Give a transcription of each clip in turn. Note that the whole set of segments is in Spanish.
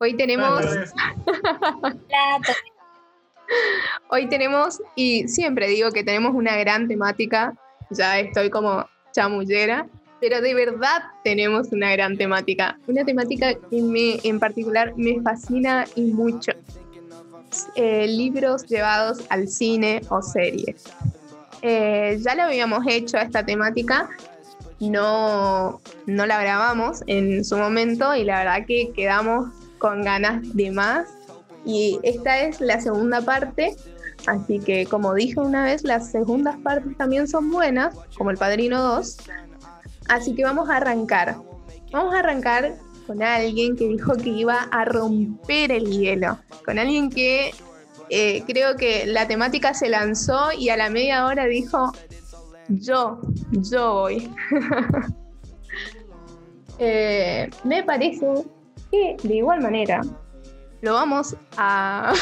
Hoy tenemos. Hoy tenemos, y siempre digo que tenemos una gran temática, ya estoy como chamullera, pero de verdad tenemos una gran temática. Una temática que me, en particular me fascina y mucho. Eh, libros llevados al cine o series. Eh, ya lo habíamos hecho esta temática, no, no la grabamos en su momento y la verdad que quedamos con ganas de más. Y esta es la segunda parte, así que como dije una vez, las segundas partes también son buenas, como El Padrino 2. Así que vamos a arrancar. Vamos a arrancar con alguien que dijo que iba a romper el hielo, con alguien que eh, creo que la temática se lanzó y a la media hora dijo, yo, yo voy. Eh, me parece que de igual manera lo vamos a...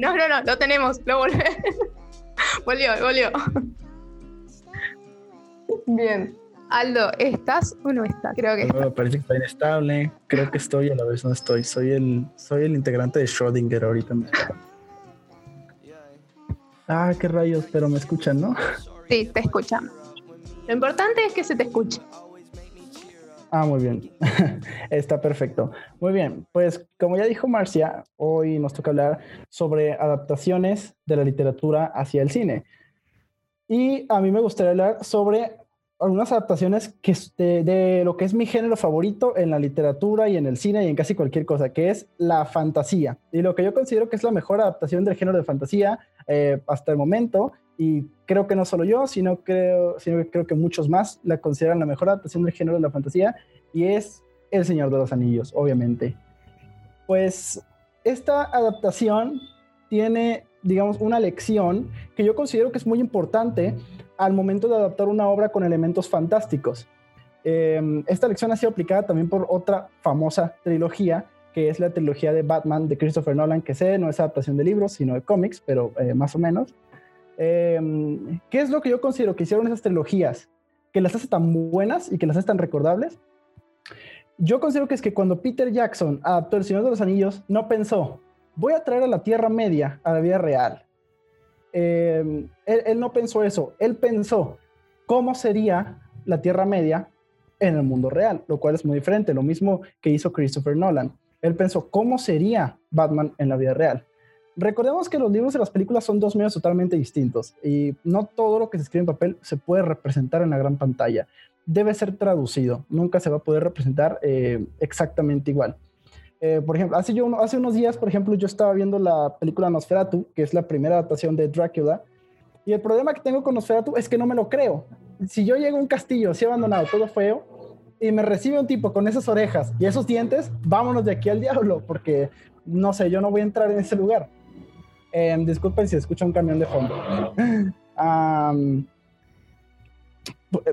no, no, no, lo tenemos, lo volvió. volvió, volvió. Bien. Aldo, ¿estás o no estás? Creo que parece que está inestable. Creo que estoy a la vez no estoy. Soy el, soy el integrante de Schrödinger ahorita. Ah, qué rayos, pero me escuchan, ¿no? Sí, te escuchan. Lo importante es que se te escuche. Ah, muy bien. Está perfecto. Muy bien, pues como ya dijo Marcia, hoy nos toca hablar sobre adaptaciones de la literatura hacia el cine. Y a mí me gustaría hablar sobre algunas adaptaciones que de, lo que es mi género favorito en la literatura y en el cine y en casi cualquier cosa, que es la fantasía. Y lo que yo considero que es la mejor adaptación del género de fantasía eh, hasta el momento. Y creo que no solo yo, sino, creo, sino que creo que muchos más la consideran la mejor adaptación del género de la fantasía. Y es El Señor de los Anillos, obviamente. Pues esta adaptación tiene, digamos, una lección que yo considero que es muy importante al momento de adaptar una obra con elementos fantásticos. Eh, esta lección ha sido aplicada también por otra famosa trilogía, que es la trilogía de Batman de Christopher Nolan, que sé, no es adaptación de libros, sino de cómics, pero eh, más o menos. Eh, ¿Qué es lo que yo considero que hicieron esas trilogías? Que las hace tan buenas y que las hace tan recordables. Yo considero que es que cuando Peter Jackson adaptó El Señor de los Anillos, no pensó, voy a traer a la Tierra Media a la vida real eh, él, no pensó eso, él pensó cómo sería la Tierra Media en el mundo real, lo cual es muy diferente, lo mismo que hizo Christopher Nolan. Él pensó cómo sería Batman en la vida real. Recordemos que los libros y las películas son dos medios totalmente distintos y no todo lo que se escribe en papel se puede representar en la gran pantalla. Debe ser traducido, nunca se va a poder representar eh, exactamente igual. Eh, por ejemplo, hace, yo hace unos días, por ejemplo, yo estaba viendo la película Nosferatu, que es la primera adaptación de Drácula, y el problema que tengo con Nosferatu es que no me lo creo. Si yo llego a un castillo así abandonado, todo feo, y me recibe un tipo con esas orejas y esos dientes, vámonos de aquí al diablo, porque no sé, yo no voy a entrar en ese lugar. Eh, disculpen si escucha un camión de fondo.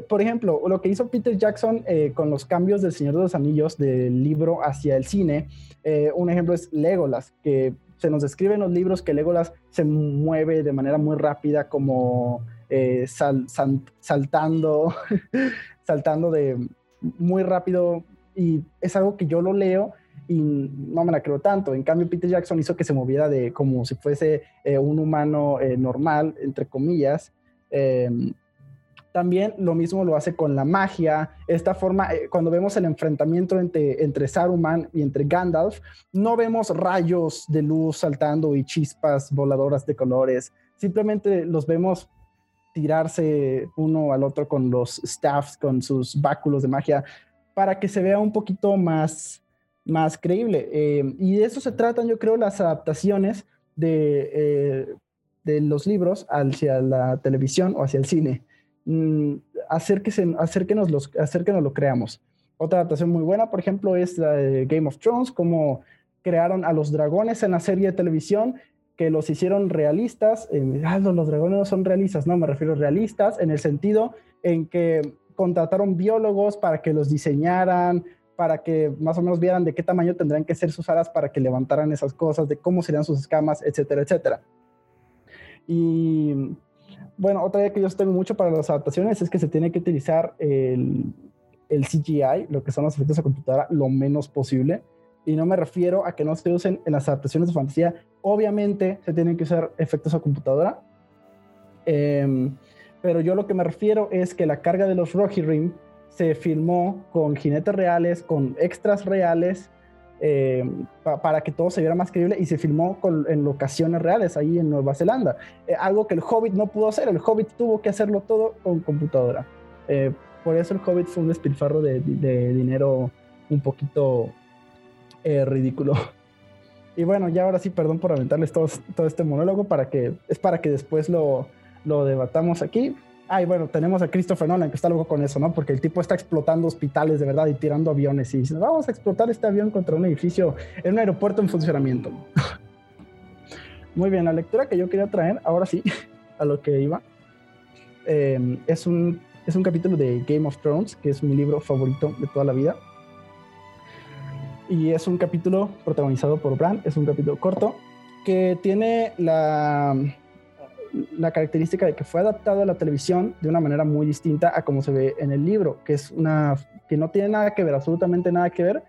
por ejemplo, lo que hizo Peter Jackson eh, con los cambios del Señor de los Anillos del libro hacia el cine, eh, un ejemplo es Legolas, que se nos describe en los libros que Legolas se mueve de manera muy rápida, como eh, saltando, saltando de muy rápido, y es algo que yo lo leo y no me la creo tanto. En cambio, Peter Jackson hizo que se moviera de como si fuese un humano normal, entre comillas. También lo mismo lo hace con la magia. Esta forma, eh, cuando vemos el enfrentamiento entre, entre Saruman y entre Gandalf, no vemos rayos de luz saltando y chispas voladoras de colores. Simplemente los vemos tirarse uno al otro con los staffs, con sus báculos de magia, para que se vea un poquito más, más creíble. Eh, y de eso se tratan, yo creo, las adaptaciones de, eh, de los libros hacia la televisión o hacia el cine mmm, hacer, que nos los, hacer lo creamos. Otra adaptación muy buena, por ejemplo, es la de Game of Thrones, como crearon a los dragones en la serie de televisión, que los hicieron realistas. Ah, los dragones no son realistas, no, me refiero realistas en el sentido en que contrataron biólogos para que los diseñaran, para que más o menos vieran de qué tamaño tendrían que ser sus alas para que levantaran esas cosas, de cómo serían sus escamas, etcétera, etcétera. Y bueno, otra idea que yo tengo mucho para las adaptaciones es que se tiene que utilizar el, CGI, lo que son los efectos de computadora, lo menos posible. Y no me refiero a que no se usen en las adaptaciones de fantasía. Obviamente se tienen que usar efectos a computadora. Em, pero yo lo que me refiero es que la carga de los Rocky Rim se filmó con jinetes reales, con extras reales, em, para que todo se viera más creíble y se filmó en locaciones reales ahí en Nueva Zelanda. Eh, algo que el Hobbit no pudo hacer, el Hobbit tuvo que hacerlo todo con computadora. Eh, por eso el Hobbit fue un despilfarro de, dinero un poquito eh, ridículo. Y bueno, ya ahora sí, perdón por aventarles todo, todo este monólogo, para que, es para que después lo, lo debatamos aquí. Ah, y bueno, tenemos a Christopher Nolan, que está loco con eso, ¿no? Porque el tipo está explotando hospitales de verdad y tirando aviones y dice, vamos a explotar este avión contra un edificio en un aeropuerto en funcionamiento. Muy bien, la lectura que yo quería traer, ahora sí, a lo que iba, eh, es un es un capítulo de Game of Thrones, que es mi libro favorito de toda la vida. Y es un capítulo protagonizado por Bran, es un capítulo corto, que tiene la, la característica de que fue adaptado a la televisión de una manera muy distinta a como se ve en el libro, que es una que no tiene nada que ver, absolutamente nada que ver,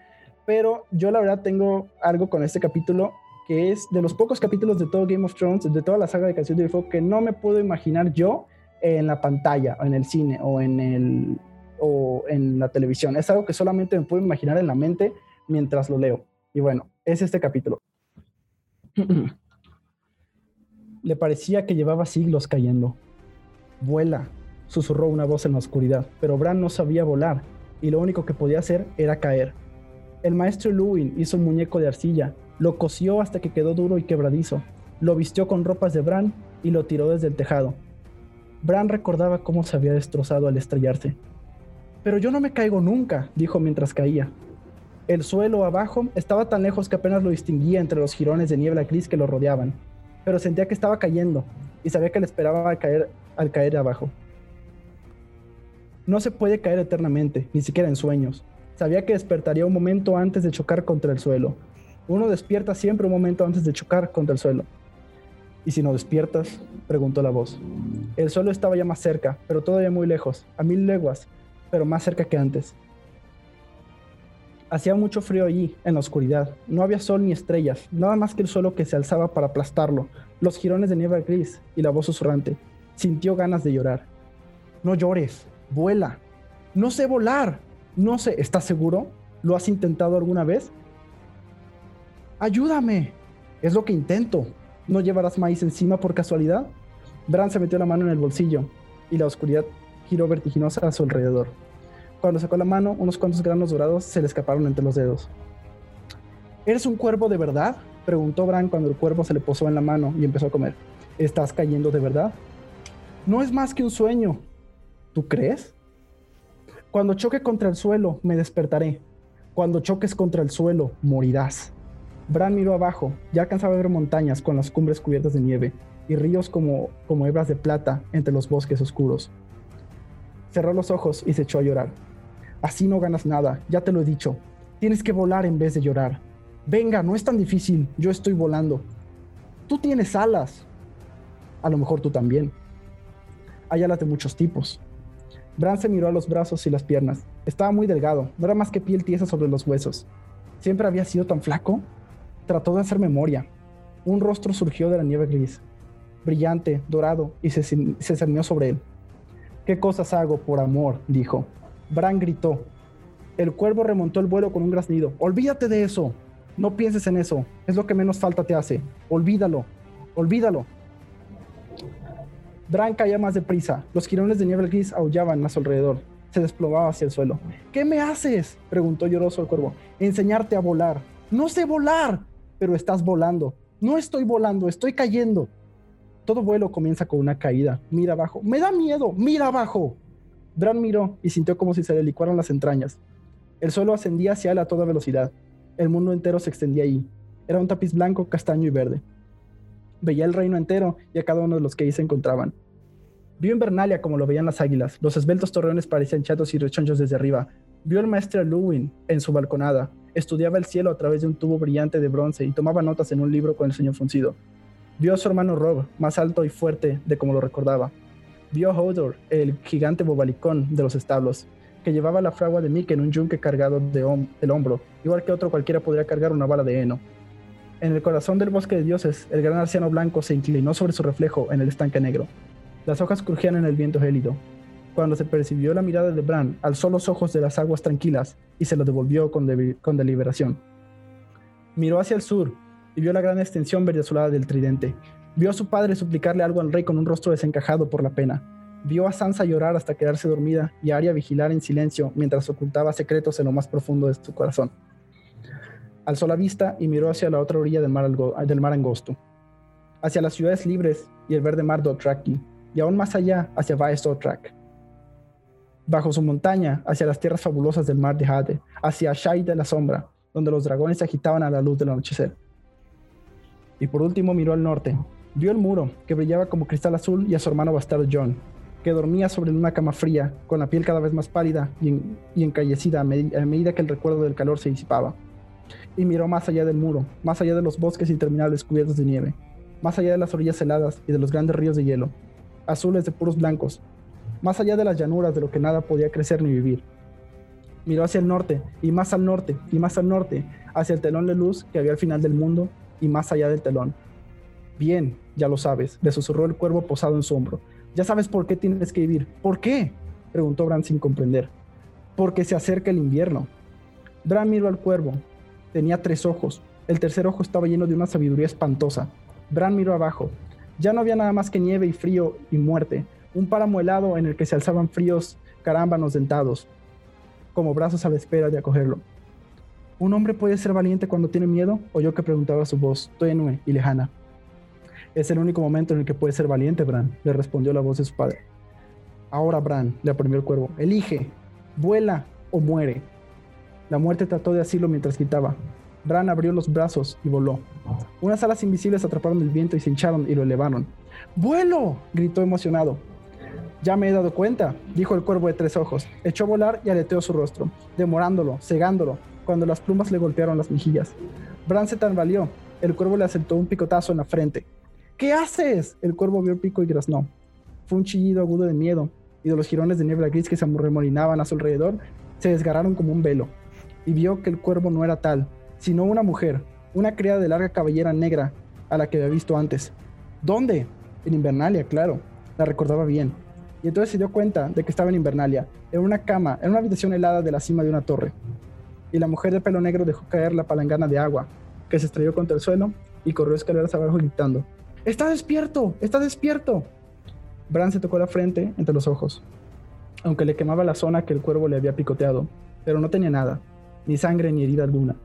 pero yo la verdad tengo algo con este capítulo que es de los pocos capítulos de todo Game of Thrones, de toda la saga de Canción de Fuego, que no me puedo imaginar yo en la pantalla, en el cine, o en, el, o en la televisión. Es algo que solamente me puedo imaginar en la mente mientras lo leo. Y bueno, es este capítulo. Le parecía que llevaba siglos cayendo. Vuela, susurró una voz en la oscuridad, pero Bran no sabía volar y lo único que podía hacer era caer. El maestro Lewin hizo un muñeco de arcilla, lo cosió hasta que quedó duro y quebradizo, lo vistió con ropas de Bran y lo tiró desde el tejado. Bran recordaba cómo se había destrozado al estrellarse. Pero yo no me caigo nunca, dijo mientras caía. El suelo abajo estaba tan lejos que apenas lo distinguía entre los jirones de niebla gris que lo rodeaban, pero sentía que estaba cayendo y sabía que le esperaba caer, al caer abajo. No se puede caer eternamente, ni siquiera en sueños. Sabía que despertaría un momento antes de chocar contra el suelo. Uno despierta siempre un momento antes de chocar contra el suelo. ¿Y si no despiertas? preguntó la voz. El suelo estaba ya más cerca, pero todavía muy lejos, a mil leguas, pero más cerca que antes. Hacía mucho frío allí, en la oscuridad. No había sol ni estrellas, nada más que el suelo que se alzaba para aplastarlo, los jirones de nieve gris y la voz susurrante. Sintió ganas de llorar. No llores, vuela. No sé volar. No sé, ¿estás seguro? ¿Lo has intentado alguna vez? Ayúdame. Es lo que intento, ¿No llevarás maíz encima por casualidad? Bran se metió la mano en el bolsillo y la oscuridad giró vertiginosa a su alrededor. Cuando sacó la mano, unos cuantos granos dorados se le escaparon entre los dedos. ¿Eres un cuervo de verdad? preguntó Bran cuando el cuervo se le posó en la mano y empezó a comer. ¿Estás cayendo de verdad? No es más que un sueño. ¿Tú crees? Cuando choque contra el suelo, me despertaré. Cuando choques contra el suelo, morirás. Bran miró abajo, ya alcanzaba a ver montañas con las cumbres cubiertas de nieve y ríos como, como hebras de plata entre los bosques oscuros. Cerró los ojos y se echó a llorar. Así no ganas nada, ya te lo he dicho. Tienes que volar en vez de llorar. Venga, no es tan difícil, yo estoy volando. Tú tienes alas. A lo mejor tú también. Hay alas de muchos tipos. Bran se miró a los brazos y las piernas. Estaba muy delgado, no era más que piel tiesa sobre los huesos. ¿Siempre había sido tan flaco? Trató de hacer memoria. Un rostro surgió de la nieve gris, brillante, dorado, y se, se cernió sobre él. ¿Qué cosas hago por amor? dijo. Bran gritó. El cuervo remontó el vuelo con un graznido. Olvídate de eso. No pienses en eso. Es lo que menos falta te hace. Olvídalo. Olvídalo. Bran caía más deprisa. Los jirones de nieve gris aullaban a su alrededor. Se desplomaba hacia el suelo. ¿Qué me haces? preguntó lloroso el cuervo. Enseñarte a volar. No sé volar pero estás volando. No estoy volando, estoy cayendo. Todo vuelo comienza con una caída. Mira abajo. Me da miedo. Mira abajo. Bran miró y sintió como si se le licuaran las entrañas. El suelo ascendía hacia él a toda velocidad. El mundo entero se extendía ahí. Era un tapiz blanco, castaño y verde. Veía el reino entero y a cada uno de los que ahí se encontraban. Vio Invernalia como lo veían las águilas. Los esbeltos torreones parecían chatos y rechonchos desde arriba. Vio al maestro Lewin en su balconada, estudiaba el cielo a través de un tubo brillante de bronce y tomaba notas en un libro con el sueño fruncido. Vio a su hermano Rob, más alto y fuerte de como lo recordaba. Vio a Hodor, el gigante bobalicón de los establos, que llevaba la fragua de Mick en un yunque cargado de del hombro, igual que otro cualquiera podría cargar una bala de heno. En el corazón del bosque de dioses, el gran anciano blanco se inclinó sobre su reflejo en el estanque negro. Las hojas crujían en el viento gélido. Cuando se percibió la mirada de Bran, alzó los ojos de las aguas tranquilas y se los devolvió con, con deliberación. Miró hacia el sur y vio la gran extensión verde azulada del tridente. Vio a su padre suplicarle algo al rey con un rostro desencajado por la pena. Vio a Sansa llorar hasta quedarse dormida y a Arya vigilar en silencio mientras ocultaba secretos en lo más profundo de su corazón. Alzó la vista y miró hacia la otra orilla del mar, del mar angosto, hacia las ciudades libres y el verde mar Dothraki, y aún más allá hacia Vaes Dothrak. Bajo su montaña, hacia las tierras fabulosas del mar de Jade, hacia Shai de la sombra, donde los dragones se agitaban a la luz del anochecer. Y por último miró al norte. Vio el muro, que brillaba como cristal azul, y a su hermano bastardo John, que dormía sobre una cama fría, con la piel cada vez más pálida y, encallecida a medida que el recuerdo del calor se disipaba y miró más allá del muro, más allá de los bosques interminables cubiertos de nieve, más allá de las orillas heladas y de los grandes ríos de hielo, azules de puros blancos, más allá de las llanuras de lo que nada podía crecer ni vivir. Miró hacia el norte, y más al norte, y más al norte, hacia el telón de luz que había al final del mundo, y más allá del telón. Bien, ya lo sabes, le susurró el cuervo posado en su hombro. Ya sabes por qué tienes que vivir. ¿Por qué? preguntó Bran sin comprender. Porque se acerca el invierno. Bran miró al cuervo, Tenía tres ojos. El tercer ojo estaba lleno de una sabiduría espantosa. Bran miró abajo. Ya no había nada más que nieve y frío y muerte. Un páramo helado en el que se alzaban fríos carámbanos dentados, como brazos a la espera de acogerlo. ¿Un hombre puede ser valiente cuando tiene miedo? Oyó que preguntaba su voz, tenue y lejana. Es el único momento en el que puede ser valiente, Bran, le respondió la voz de su padre. Ahora, Bran, le apremió el cuervo, elige, vuela o muere. La muerte trató de asilo mientras gritaba. Bran abrió los brazos y voló. Unas alas invisibles atraparon el viento y se hincharon y lo elevaron. ¡Vuelo! gritó emocionado. Ya me he dado cuenta, dijo el cuervo de tres ojos. Echó a volar y aleteó su rostro, demorándolo, cegándolo, cuando las plumas le golpearon las mejillas. Bran se tambaleó. El cuervo le asentó un picotazo en la frente. ¿Qué haces? El cuervo vio el pico y graznó. Fue un chillido agudo de miedo, y de los jirones de niebla gris que se remolinaban a su alrededor, se desgarraron como un velo y vio que el cuervo no era tal, sino una mujer, una criada de larga cabellera negra a la que había visto antes. ¿Dónde? En Invernalia, claro. La recordaba bien. Y entonces se dio cuenta de que estaba en Invernalia, en una cama, en una habitación helada de la cima de una torre. Y la mujer de pelo negro dejó caer la palangana de agua, que se estrelló contra el suelo y corrió escaleras abajo gritando: ¡Está despierto! ¡Está despierto! Bran se tocó la frente entre los ojos, aunque le quemaba la zona que el cuervo le había picoteado, pero no tenía nada ni sangre ni herida alguna.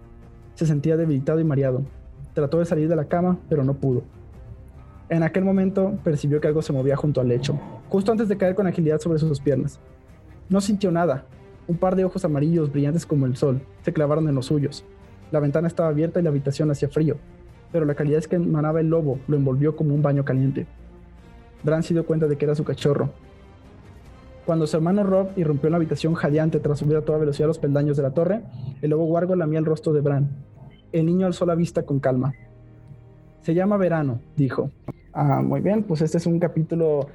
Se sentía debilitado y mareado. Trató de salir de la cama, pero no pudo. En aquel momento percibió que algo se movía junto al lecho, justo antes de caer con agilidad sobre sus piernas. No sintió nada. Un par de ojos amarillos brillantes como el sol se clavaron en los suyos. La ventana estaba abierta y la habitación hacía frío, pero la calidez que emanaba el lobo lo envolvió como un baño caliente. Bran se dio cuenta de que era su cachorro, cuando su hermano Rob irrumpió en la habitación jadeante tras subir a toda velocidad los peldaños de la torre, el lobo guargo lamía el rostro de Bran. El niño alzó la vista con calma. Se llama Verano, dijo. Ah, muy bien, pues este es un capítulo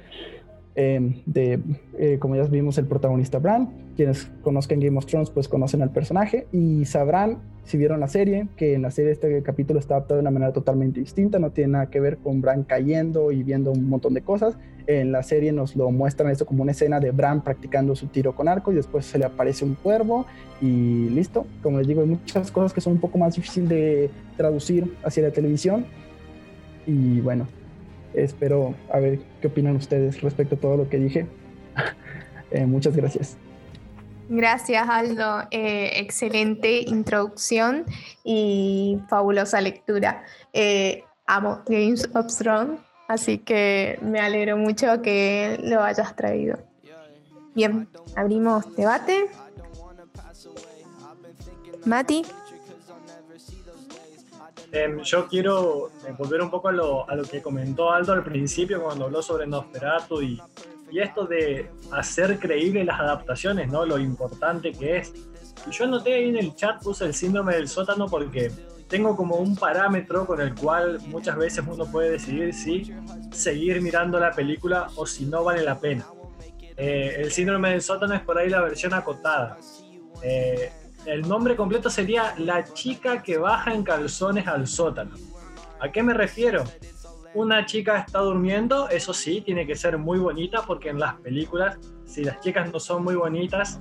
Em, de, eh, como ya vimos, el protagonista Bran. Quienes conozcan Game of Thrones, pues conocen al personaje y sabrán, si vieron la serie, que en la serie este capítulo está adaptado de una manera totalmente distinta, no tiene nada que ver con Bran cayendo y viendo un montón de cosas. En la serie nos lo muestran esto como una escena de Bran practicando su tiro con arco y después se le aparece un cuervo y listo. Como les digo, hay muchas cosas que son un poco más difíciles de traducir hacia la televisión. Y bueno, Espero a ver qué opinan ustedes respecto a todo lo que dije. Eh, muchas gracias. Gracias, Aldo. Eh, excelente introducción y fabulosa lectura. Eh, amo Games of Thrones, así que me alegro mucho que lo hayas traído. Bien, abrimos debate. Mati. Em, yo quiero eh, volver un poco a lo, a lo, que comentó Aldo al principio cuando habló sobre Nosferatu y, y esto de hacer creíbles las adaptaciones, ¿no? Lo importante que es. Y yo anoté ahí en el chat, puse el síndrome del sótano porque tengo como un parámetro con el cual muchas veces uno puede decidir si seguir mirando la película o si no vale la pena. Eh, el síndrome del sótano es por ahí la versión acotada. Eh, el nombre completo sería La chica que baja en calzones al sótano. ¿A qué me refiero? Una chica está durmiendo, eso sí, tiene que ser muy bonita porque en las películas, si las chicas no son muy bonitas,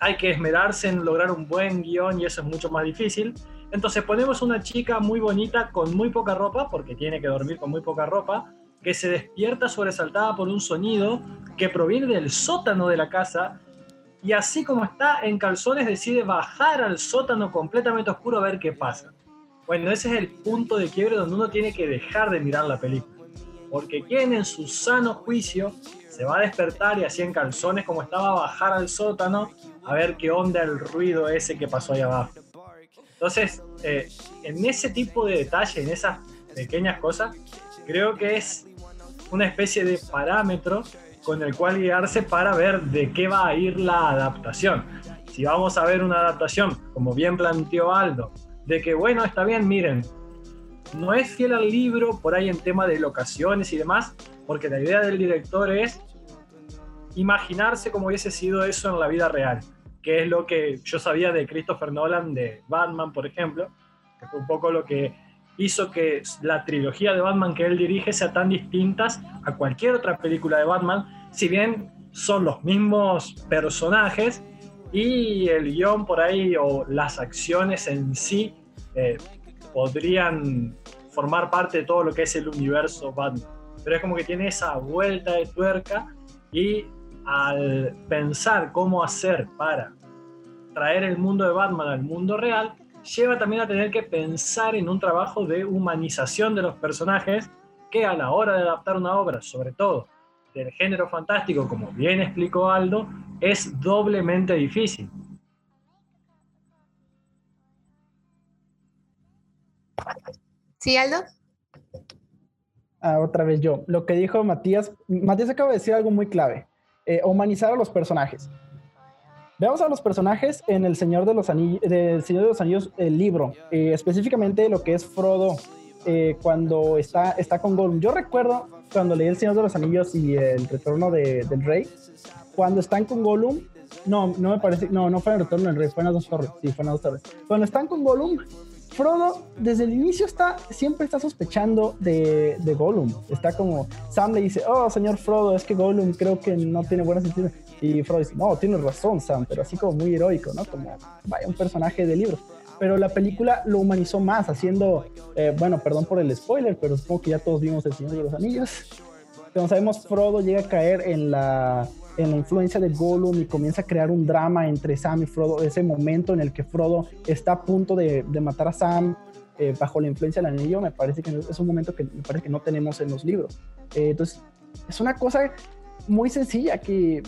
hay que esmerarse en lograr un buen guion y eso es mucho más difícil. Entonces ponemos una chica muy bonita con muy poca ropa, porque tiene que dormir con muy poca ropa, que se despierta sobresaltada por un sonido que proviene del sótano de la casa y así como está en calzones decide bajar al sótano completamente oscuro a ver qué pasa. Bueno, ese es el punto de quiebre donde uno tiene que dejar de mirar la película. Porque quien en su sano juicio se va a despertar y así en calzones como estaba a bajar al sótano a ver qué onda el ruido ese que pasó ahí abajo. Entonces, eh, en ese tipo de detalle, en esas pequeñas cosas, creo que es una especie de parámetro con el cual guiarse para ver de qué va a ir la adaptación. Si vamos a ver una adaptación, como bien planteó Aldo, de que bueno, está bien, miren, no es fiel al libro por ahí en tema de locaciones y demás, porque la idea del director es imaginarse cómo hubiese sido eso en la vida real, que es lo que yo sabía de Christopher Nolan de Batman, por ejemplo, que fue un poco lo que hizo que la trilogía de Batman que él dirige sea tan distintas a cualquier otra película de Batman, si bien son los mismos personajes y el guion por ahí o las acciones en sí eh, podrían formar parte de todo lo que es el universo Batman. Pero es como que tiene esa vuelta de tuerca y al pensar cómo hacer para traer el mundo de Batman al mundo real, lleva también a tener que pensar en un trabajo de humanización de los personajes que a la hora de adaptar una obra, sobre todo del género fantástico, como bien explicó Aldo, es doblemente difícil. ¿Sí, Aldo? Ah, otra vez yo. Lo que dijo Matías, Matías acaba de decir algo muy clave, eh, humanizar a los personajes. Veamos a los personajes en El Señor de los Anillos, del Señor de los Anillos, el libro, eh, específicamente lo que es Frodo eh, cuando está, está con Gollum. Yo recuerdo cuando leí El Señor de los Anillos y El Retorno del Rey, cuando están con Gollum, no, no me parece, no, no fue en El Retorno del Rey, fue en las dos torres, sí, fue en las dos torres. Cuando están con Gollum, Frodo desde el inicio está, siempre está sospechando de, de Gollum. Está como, Sam le dice, oh, señor Frodo, es que Gollum creo que no tiene buenas intenciones y Freud dice, no, tienes razón, Sam, pero así como muy heroico, ¿no? Como, vaya, un personaje de libro. Pero la película lo humanizó más, haciendo, eh, bueno, perdón por el spoiler, pero supongo que ya todos vimos El Señor de los Anillos. Como sabemos, Frodo llega a caer en la, en la influencia de Gollum y comienza a crear un drama entre Sam y Frodo. Ese momento en el que Frodo está a punto de, matar a Sam eh, bajo la influencia del anillo, me parece que es un momento que me parece que no tenemos en los libros. Eh, entonces, es una cosa muy sencilla que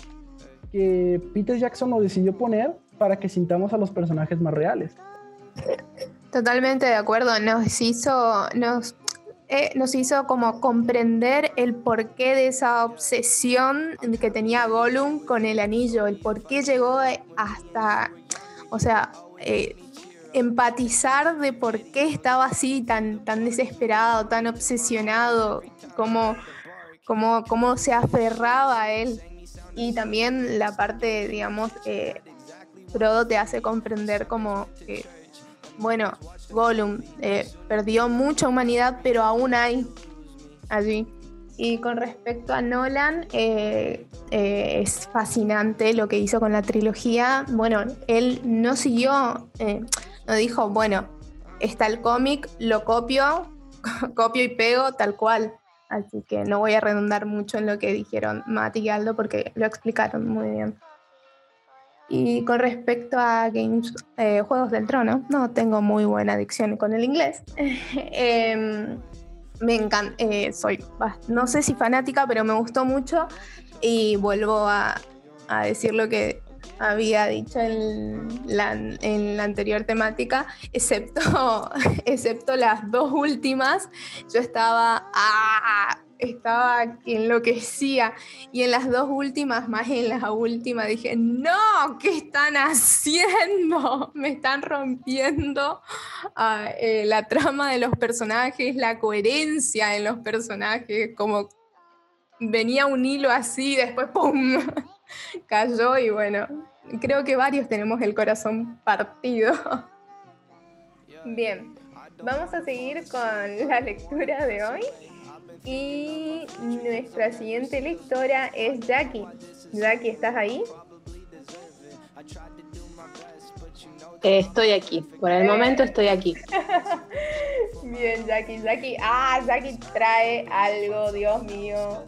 que Peter Jackson nos decidió poner para que sintamos a los personajes más reales. Totalmente de acuerdo, nos hizo, nos, eh, nos hizo como comprender el porqué de esa obsesión que tenía Gollum con el anillo, el por qué llegó hasta, o sea, eh, empatizar de por qué estaba así, tan, tan desesperado, tan obsesionado, como, como, como se aferraba a él. Y también la parte, digamos, eh, Frodo te hace comprender como bueno, Gollum eh, perdió mucha humanidad, pero aún hay allí. Y con respecto a Nolan, eh, es fascinante lo que hizo con la trilogía. Bueno, él no siguió, no dijo, bueno, está el cómic, lo copio, copio y pego tal cual. Así que no voy a redundar mucho en lo que dijeron Mati y Aldo porque lo explicaron muy bien. Y con respecto a games, eh, Juegos del Trono, no tengo muy buena adicción con el inglés. Em, me encanta, eh, soy, no sé si fanática, pero me gustó mucho. Y vuelvo a, a decir lo que había dicho en la, en la anterior temática, excepto, excepto las dos últimas, yo estaba, ah, estaba enloquecía y en las dos últimas, más en la última, dije, no, ¿qué están haciendo? Me están rompiendo ah, eh, la trama de los personajes, la coherencia en los personajes, como venía un hilo así, después ¡pum! cayó y bueno, creo que varios tenemos el corazón partido. Bien, vamos a seguir con la lectura de hoy. Y nuestra siguiente lectora es Jackie. Jackie, ¿estás ahí? estoy aquí, por el momento estoy aquí. Bien, Jackie, Jackie. Ah, Jackie trae algo, Dios mío.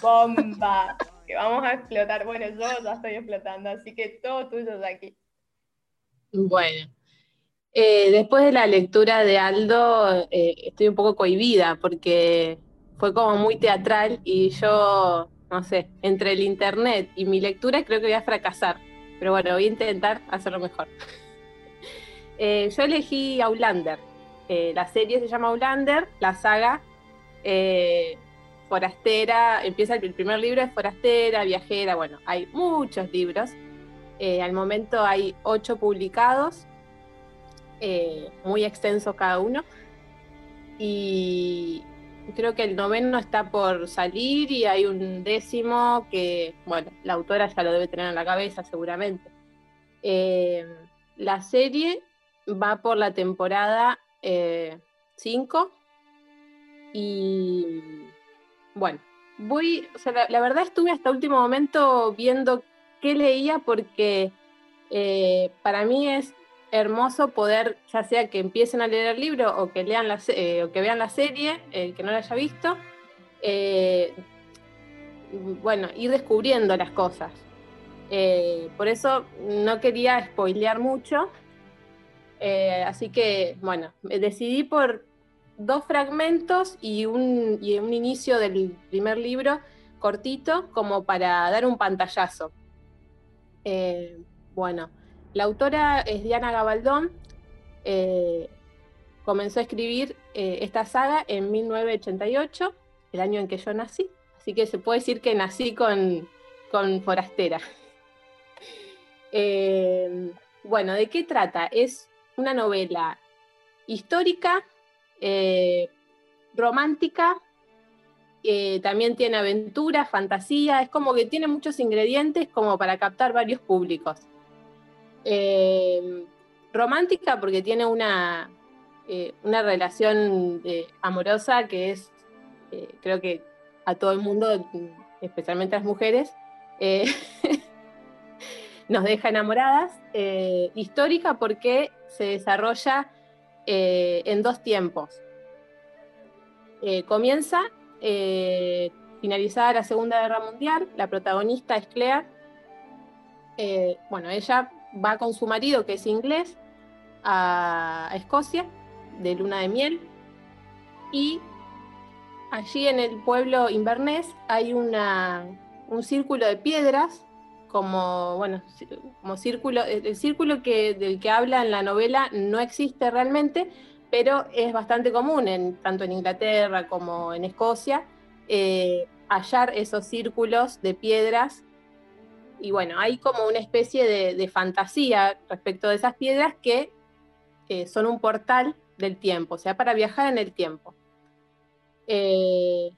Bomba. Que vamos a explotar. Bueno, yo ya estoy explotando, así que todo tuyo, Jackie. Bueno. Eh, después de la lectura de Aldo, eh, estoy un poco cohibida porque fue como muy teatral y yo, no sé, entre el internet y mi lectura creo que voy a fracasar. Pero bueno, voy a intentar hacerlo mejor. Eh, yo elegí Aulander. la serie se llama Aulander, la saga forastera, empieza el primer libro es forastera, viajera, bueno, hay muchos libros. al momento hay ocho publicados eh, muy extenso cada uno. Y creo que el noveno está por salir y hay un décimo que, bueno, la autora ya lo debe tener en la cabeza seguramente. Eh, la serie va por la temporada 5 eh, y bueno, voy, la, verdad estuve hasta último momento viendo qué leía porque para mí es hermoso poder, ya sea que empiecen a leer el libro o que, lean la, eh, o que vean la serie, el que no la haya visto, eh, bueno, ir descubriendo las cosas. Eh, por eso no quería spoilear mucho, así que, bueno, decidí por dos fragmentos y un, y un inicio del primer libro cortito como para dar un pantallazo. bueno, la autora es Diana Gabaldón. Eh, comenzó a escribir eh, esta saga en 1988, el año en que yo nací. Así que se puede decir que nací con, Forastera. Eh, bueno, ¿de qué trata? Es una novela histórica, romántica, también tiene aventura, fantasía, es como que tiene muchos ingredientes como para captar varios públicos. Eh, romántica porque tiene una, eh, una relación eh, amorosa que es, creo que a todo el mundo, especialmente a las mujeres, nos deja enamoradas. histórica porque se desarrolla en dos tiempos. comienza finalizada la Segunda Guerra Mundial, la protagonista es Claire. bueno, ella va con su marido, que es inglés, a, Escocia, de luna de miel, y allí en el pueblo Inverness hay una, un círculo de piedras, como, bueno, como círculo, el círculo que, del que habla en la novela no existe realmente, pero es bastante común, en, tanto en Inglaterra como en Escocia, eh, hallar esos círculos de piedras y bueno, hay como una especie de, fantasía respecto de esas piedras que son un portal del tiempo, o sea, para viajar en el tiempo. Eh,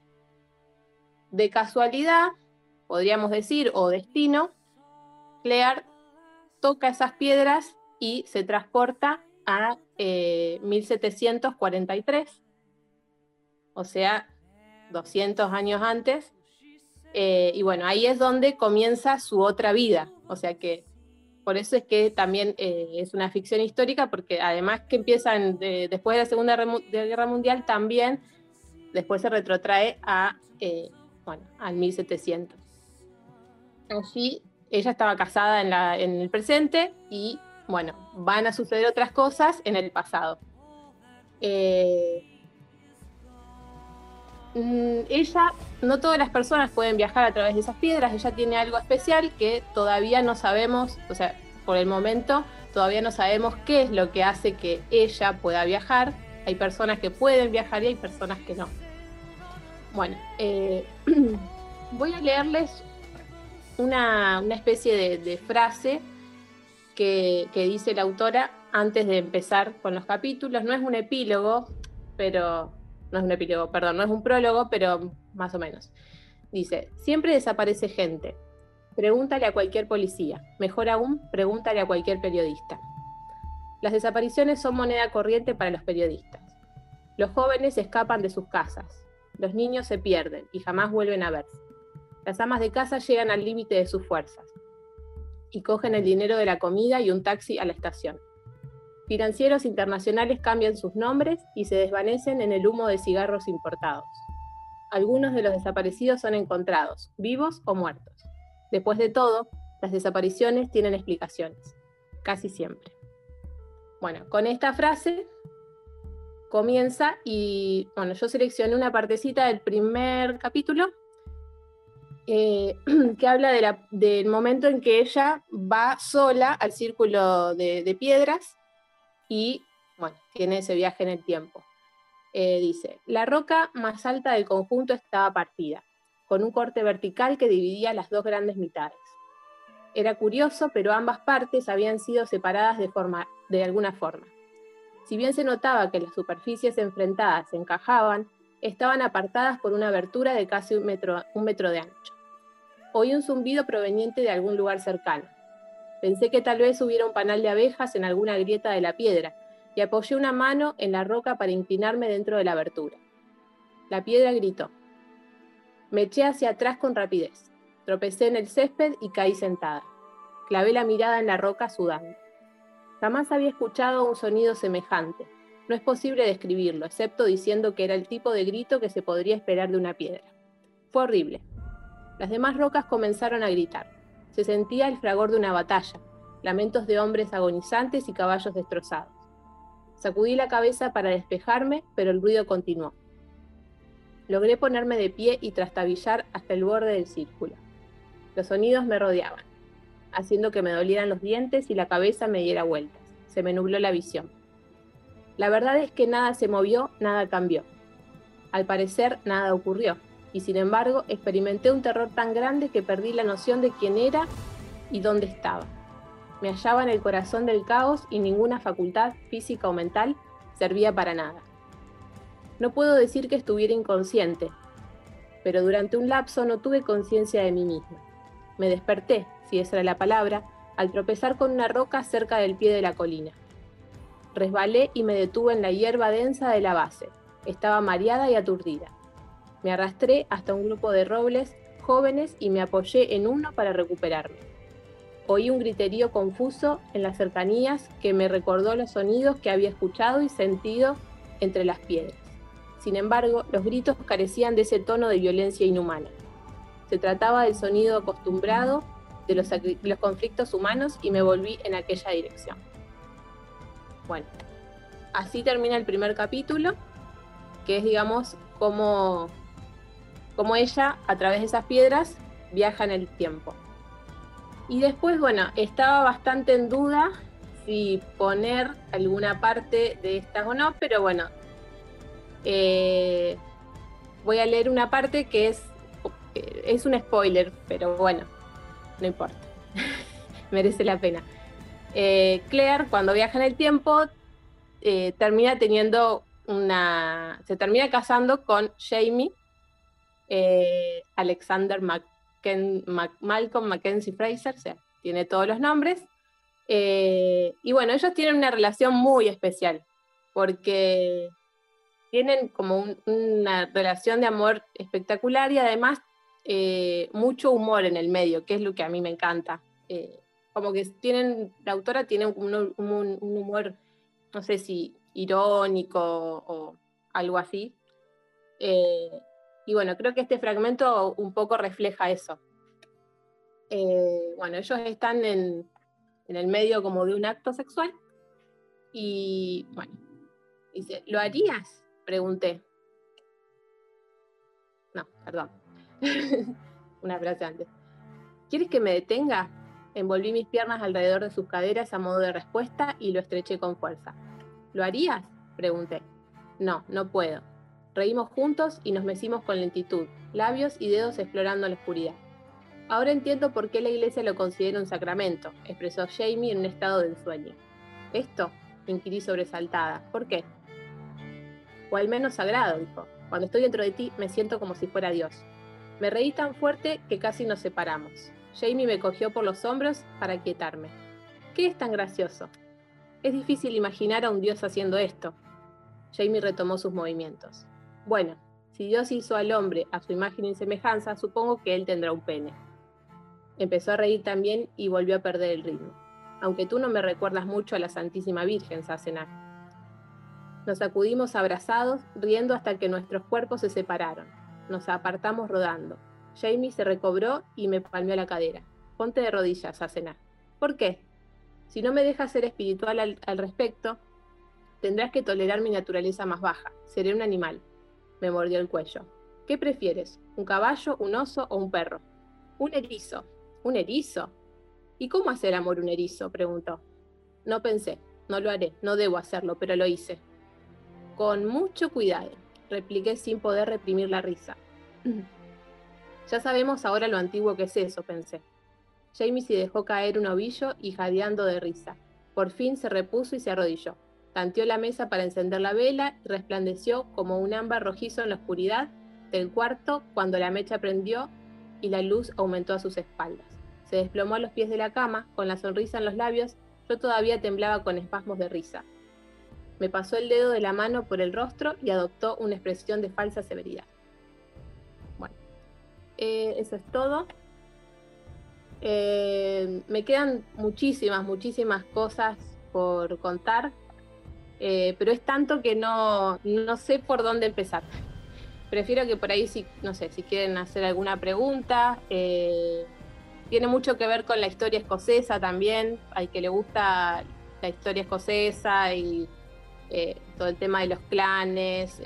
de casualidad, podríamos decir, o destino, Claire toca esas piedras y se transporta a 1743, eh, o sea, 200 años antes eh, y bueno, ahí es donde comienza su otra vida. O sea que por eso es que también eh, es una ficción histórica, porque además que empieza después de la Segunda Guerra Mundial, también después se retrotrae a, eh, bueno, al 1700. Así, ella estaba casada en, la, en el presente y, bueno, van a suceder otras cosas en el pasado. Ella, no todas las personas pueden viajar a través de esas piedras, ella tiene algo especial que todavía no sabemos, o sea, por el momento todavía no sabemos qué es lo que hace que ella pueda viajar. Hay personas que pueden viajar y hay personas que no. Bueno, eh, voy a leerles una, especie de, frase que dice la autora antes de empezar con los capítulos. No es un epílogo, pero no es un epílogo, perdón, no es un prólogo, pero más o menos. Dice, siempre desaparece gente. Pregúntale a cualquier policía. Mejor aún, pregúntale a cualquier periodista. Las desapariciones son moneda corriente para los periodistas. Los jóvenes escapan de sus casas. Los niños se pierden y jamás vuelven a verse. Las amas de casa llegan al límite de sus fuerzas y cogen el dinero de la comida y un taxi a la estación. Financieros internacionales cambian sus nombres y se desvanecen en el humo de cigarros importados. Algunos de los desaparecidos son encontrados, vivos o muertos. Después de todo, las desapariciones tienen explicaciones, casi siempre. Bueno, con esta frase comienza y bueno, yo seleccioné una partecita del primer capítulo eh, que habla del momento en que ella va sola al círculo de, piedras y, bueno, tiene ese viaje en el tiempo. Eh, dice, la roca más alta del conjunto estaba partida, con un corte vertical que dividía las dos grandes mitades. Era curioso, pero ambas partes habían sido separadas de, forma, de alguna forma. Si bien se notaba que las superficies enfrentadas se encajaban, estaban apartadas por una abertura de casi un metro, un metro de ancho. Oí un zumbido proveniente de algún lugar cercano. Pensé que tal vez hubiera un panal de abejas en alguna grieta de la piedra, y apoyé una mano en la roca para inclinarme dentro de la abertura. La piedra gritó. Me eché hacia atrás con rapidez. Tropecé en el césped y caí sentada. Clavé la mirada en la roca sudando. Jamás había escuchado un sonido semejante. No es posible describirlo, excepto diciendo que era el tipo de grito que se podría esperar de una piedra. Fue horrible. Las demás rocas comenzaron a gritar. Se sentía el fragor de una batalla, lamentos de hombres agonizantes y caballos destrozados. Sacudí la cabeza para despejarme, pero el ruido continuó. Logré ponerme de pie y trastabillar hasta el borde del círculo. Los sonidos me rodeaban, haciendo que me dolieran los dientes y la cabeza me diera vueltas. Se me nubló la visión. La verdad es que nada se movió, nada cambió. Al parecer, nada ocurrió y sin embargo experimenté un terror tan grande que perdí la noción de quién era y dónde estaba. Me hallaba en el corazón del caos y ninguna facultad física o mental servía para nada. No puedo decir que estuviera inconsciente, pero durante un lapso no tuve conciencia de mí misma. Me desperté, si esa era la palabra, al tropezar con una roca cerca del pie de la colina. Resbalé y me detuve en la hierba densa de la base. Estaba mareada y aturdida. Me arrastré hasta un grupo de robles jóvenes y me apoyé en uno para recuperarme. Oí un griterío confuso en las cercanías que me recordó los sonidos que había escuchado y sentido entre las piedras. Sin embargo, los gritos carecían de ese tono de violencia inhumana. Se trataba del sonido acostumbrado de los, conflictos humanos y me volví en aquella dirección. Bueno, así termina el primer capítulo, que es, digamos, como como ella, a través de esas piedras, viaja en el tiempo. Y después, bueno, estaba bastante en duda si poner alguna parte de estas o no, pero bueno, eh, voy a leer una parte que es, eh, es un spoiler, pero bueno, no importa, merece la pena. Eh, Claire, cuando viaja en el tiempo, termina teniendo una. se termina casando con Jamie, eh, Alexander Malcolm Mackenzie Fraser, o sea, tiene todos los nombres. Eh, y bueno, ellos tienen una relación muy especial, porque tienen como una relación de amor espectacular y además eh, mucho humor en el medio, que es lo que a mí me encanta. como que tienen, la autora tiene un humor, no sé si irónico o algo así. Y bueno, creo que este fragmento un poco refleja eso. Eh, bueno, ellos están en, el medio como de un acto sexual y bueno, dice, ¿lo harías? Pregunté. No, perdón. Una frase antes. ¿Quieres que me detenga? Envolví mis piernas alrededor de sus caderas a modo de respuesta y lo estreché con fuerza. ¿Lo harías? Pregunté. No, no puedo. Reímos juntos y nos mecimos con lentitud, labios y dedos explorando la oscuridad. Ahora entiendo por qué la iglesia lo considera un sacramento, expresó Jamie en un estado de ensueño. ¿Esto? inquirí sobresaltada. ¿Por qué? O al menos sagrado, dijo. Cuando estoy dentro de ti me siento como si fuera Dios. Me reí tan fuerte que casi nos separamos. Jamie me cogió por los hombros para quietarme. ¿Qué es tan gracioso? Es difícil imaginar a un Dios haciendo esto. Jamie retomó sus movimientos. Bueno, si Dios hizo al hombre a su imagen y semejanza, supongo que él tendrá un pene. Empezó a reír también y volvió a perder el ritmo. Aunque tú no me recuerdas mucho a la Santísima Virgen, Sassenach. Nos acudimos abrazados, riendo hasta que nuestros cuerpos se separaron. Nos apartamos rodando. Jamie se recobró y me palmeó la cadera. Ponte de rodillas, Sassenach. ¿Por qué? Si no me dejas ser espiritual al, al respecto, tendrás que tolerar mi naturaleza más baja. Seré un animal. Me mordió el cuello. ¿Qué prefieres? ¿Un caballo, un oso o un perro? Un erizo. ¿Un erizo? ¿Y cómo hacer amor un erizo? preguntó. No pensé, no lo haré, no debo hacerlo, pero lo hice. Con mucho cuidado, repliqué sin poder reprimir la risa. ya sabemos ahora lo antiguo que es eso, pensé. Jamie se dejó caer un ovillo y jadeando de risa. Por fin se repuso y se arrodilló. Tanteó la mesa para encender la vela y resplandeció como un ámbar rojizo en la oscuridad del cuarto cuando la mecha prendió y la luz aumentó a sus espaldas. Se desplomó a los pies de la cama, con la sonrisa en los labios, yo todavía temblaba con espasmos de risa. Me pasó el dedo de la mano por el rostro y adoptó una expresión de falsa severidad. Bueno, eh, eso es todo. Eh, me quedan muchísimas, muchísimas cosas por contar, eh, pero es tanto que no, no sé por dónde empezar. Prefiero que por ahí, si, no sé, si quieren hacer alguna pregunta. Eh, tiene mucho que ver con la historia escocesa también. Hay que le gusta la historia escocesa y eh, todo el tema de los clanes.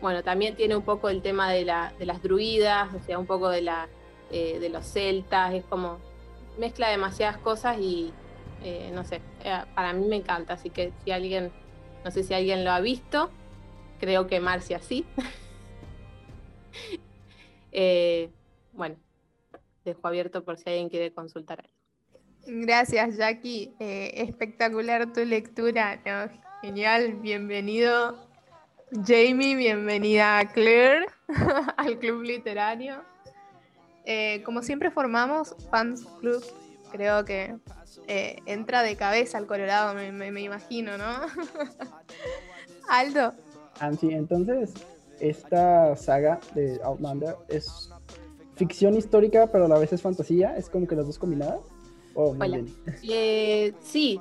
bueno, también tiene un poco el tema de, la, de las druidas, o sea, un poco de, la, de los celtas. Es como mezcla demasiadas cosas y, eh, no sé, eh, para mí me encanta, así que si alguien, no sé si alguien lo ha visto, creo que Marcia sí. Eh, bueno, dejo abierto por si alguien quiere consultar algo. Gracias, Jackie. espectacular tu lectura, Genial, bienvenido Jamie, bienvenida Claire al Club Literario. como siempre formamos Fans Club, creo que eh, entra de cabeza al Colorado, me, imagino, ¿no? Aldo. Ah, sí, entonces, esta saga de Outlander es ficción histórica, pero a la vez es fantasía, es como que las dos combinadas. Oh, eh, sí,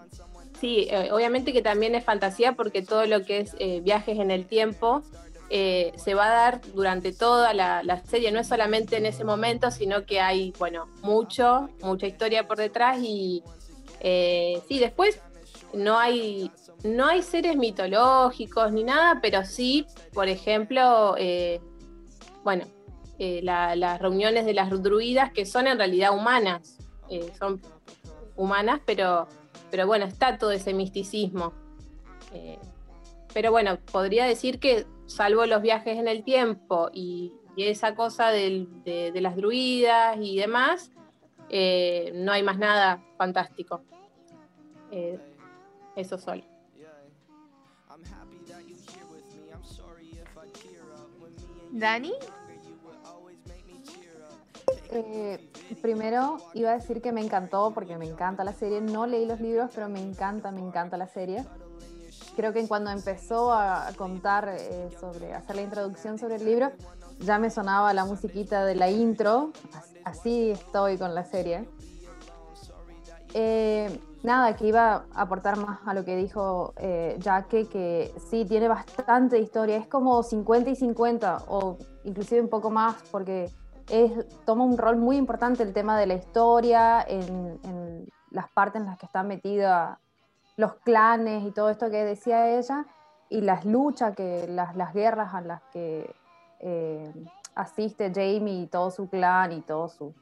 sí, eh, obviamente que también es fantasía porque todo lo que es viajes en el tiempo se va a dar durante toda la, serie, no es solamente en ese momento, sino que hay, bueno, mucho, mucha historia por detrás y, eh, sí, después no hay, no hay seres mitológicos ni nada, pero sí, por ejemplo, eh, bueno, eh, las reuniones de las druidas que son en realidad humanas, son humanas, pero, pero bueno, está todo ese misticismo. pero bueno, podría decir que salvo los viajes en el tiempo y, esa cosa de, las druidas y demás, no hay más nada fantástico. Eh, eso solo. Dani. Eh, primero iba a decir que me encantó porque me encanta la serie. No leí los libros, pero me encanta, me encanta la serie. Creo que cuando empezó a contar eh, sobre, hacer la introducción sobre el libro, ya me sonaba la musiquita de la intro. Así estoy con la serie. Eh, nada, que iba a aportar más a lo que dijo eh, Jaque, que sí, tiene bastante historia, es como 50 y 50, o inclusive un poco más, porque es, toma un rol muy importante el tema de la historia, en, las partes en las que están metidas los clanes y todo esto que decía ella, y las luchas, que, las, las guerras a las que eh, asiste Jamie y todo su clan y todos sus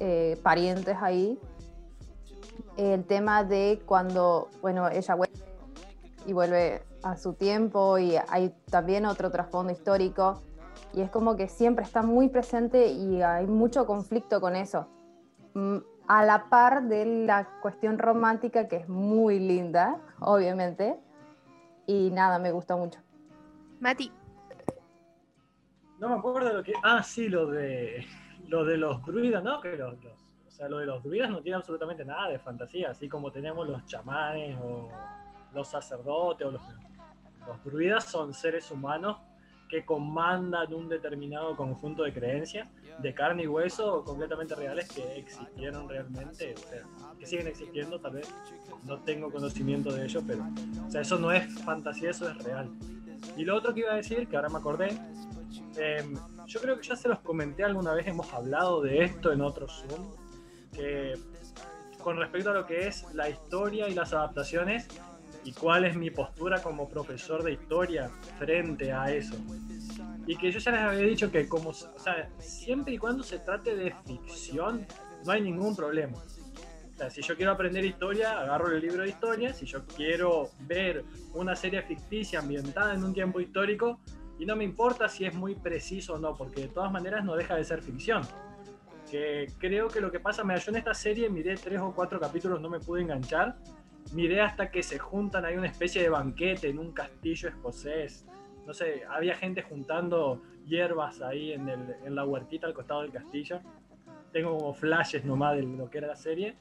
eh, parientes ahí el tema de cuando, bueno, ella vuelve y vuelve a su tiempo y hay también otro trasfondo histórico y es como que siempre está muy presente y hay mucho conflicto con eso. A la par de la cuestión romántica que es muy linda, obviamente, y nada, me gusta mucho. Mati. No me acuerdo lo que. Ah, sí, lo de. Lo de los druidas, ¿no? Que los, o sea, lo de los druidas no tiene absolutamente nada de fantasía, así como tenemos los chamanes o los sacerdotes o los. Los druidas son seres humanos que comandan un determinado conjunto de creencias de carne y hueso completamente reales que existieron realmente, o sea, que siguen existiendo, tal vez no tengo conocimiento de ello, pero o sea, eso no es fantasía, eso es real. Y lo otro que iba a decir, que ahora me acordé, em, yo creo que ya se los comenté alguna vez, hemos hablado de esto en otro Zoom, que con respecto a lo que es la historia y las adaptaciones, y cuál es mi postura como profesor de historia frente a eso. Y que yo ya les había dicho que como, o sea, siempre y cuando se trate de ficción, no hay ningún problema. O sea, si yo quiero aprender historia, agarro el libro de historia. Si yo quiero ver una serie ficticia ambientada en un tiempo histórico, y no me importa si es muy preciso o no, porque de todas maneras no deja de ser ficción. Que creo que lo que pasa, me yo en esta serie miré tres o cuatro capítulos, no me pude enganchar, miré hasta que se juntan, hay una especie de banquete en un castillo escocés. No sé, había gente juntando hierbas ahí en, el, en la huertita al costado del castillo. Tengo como flashes nomás de lo que era la serie.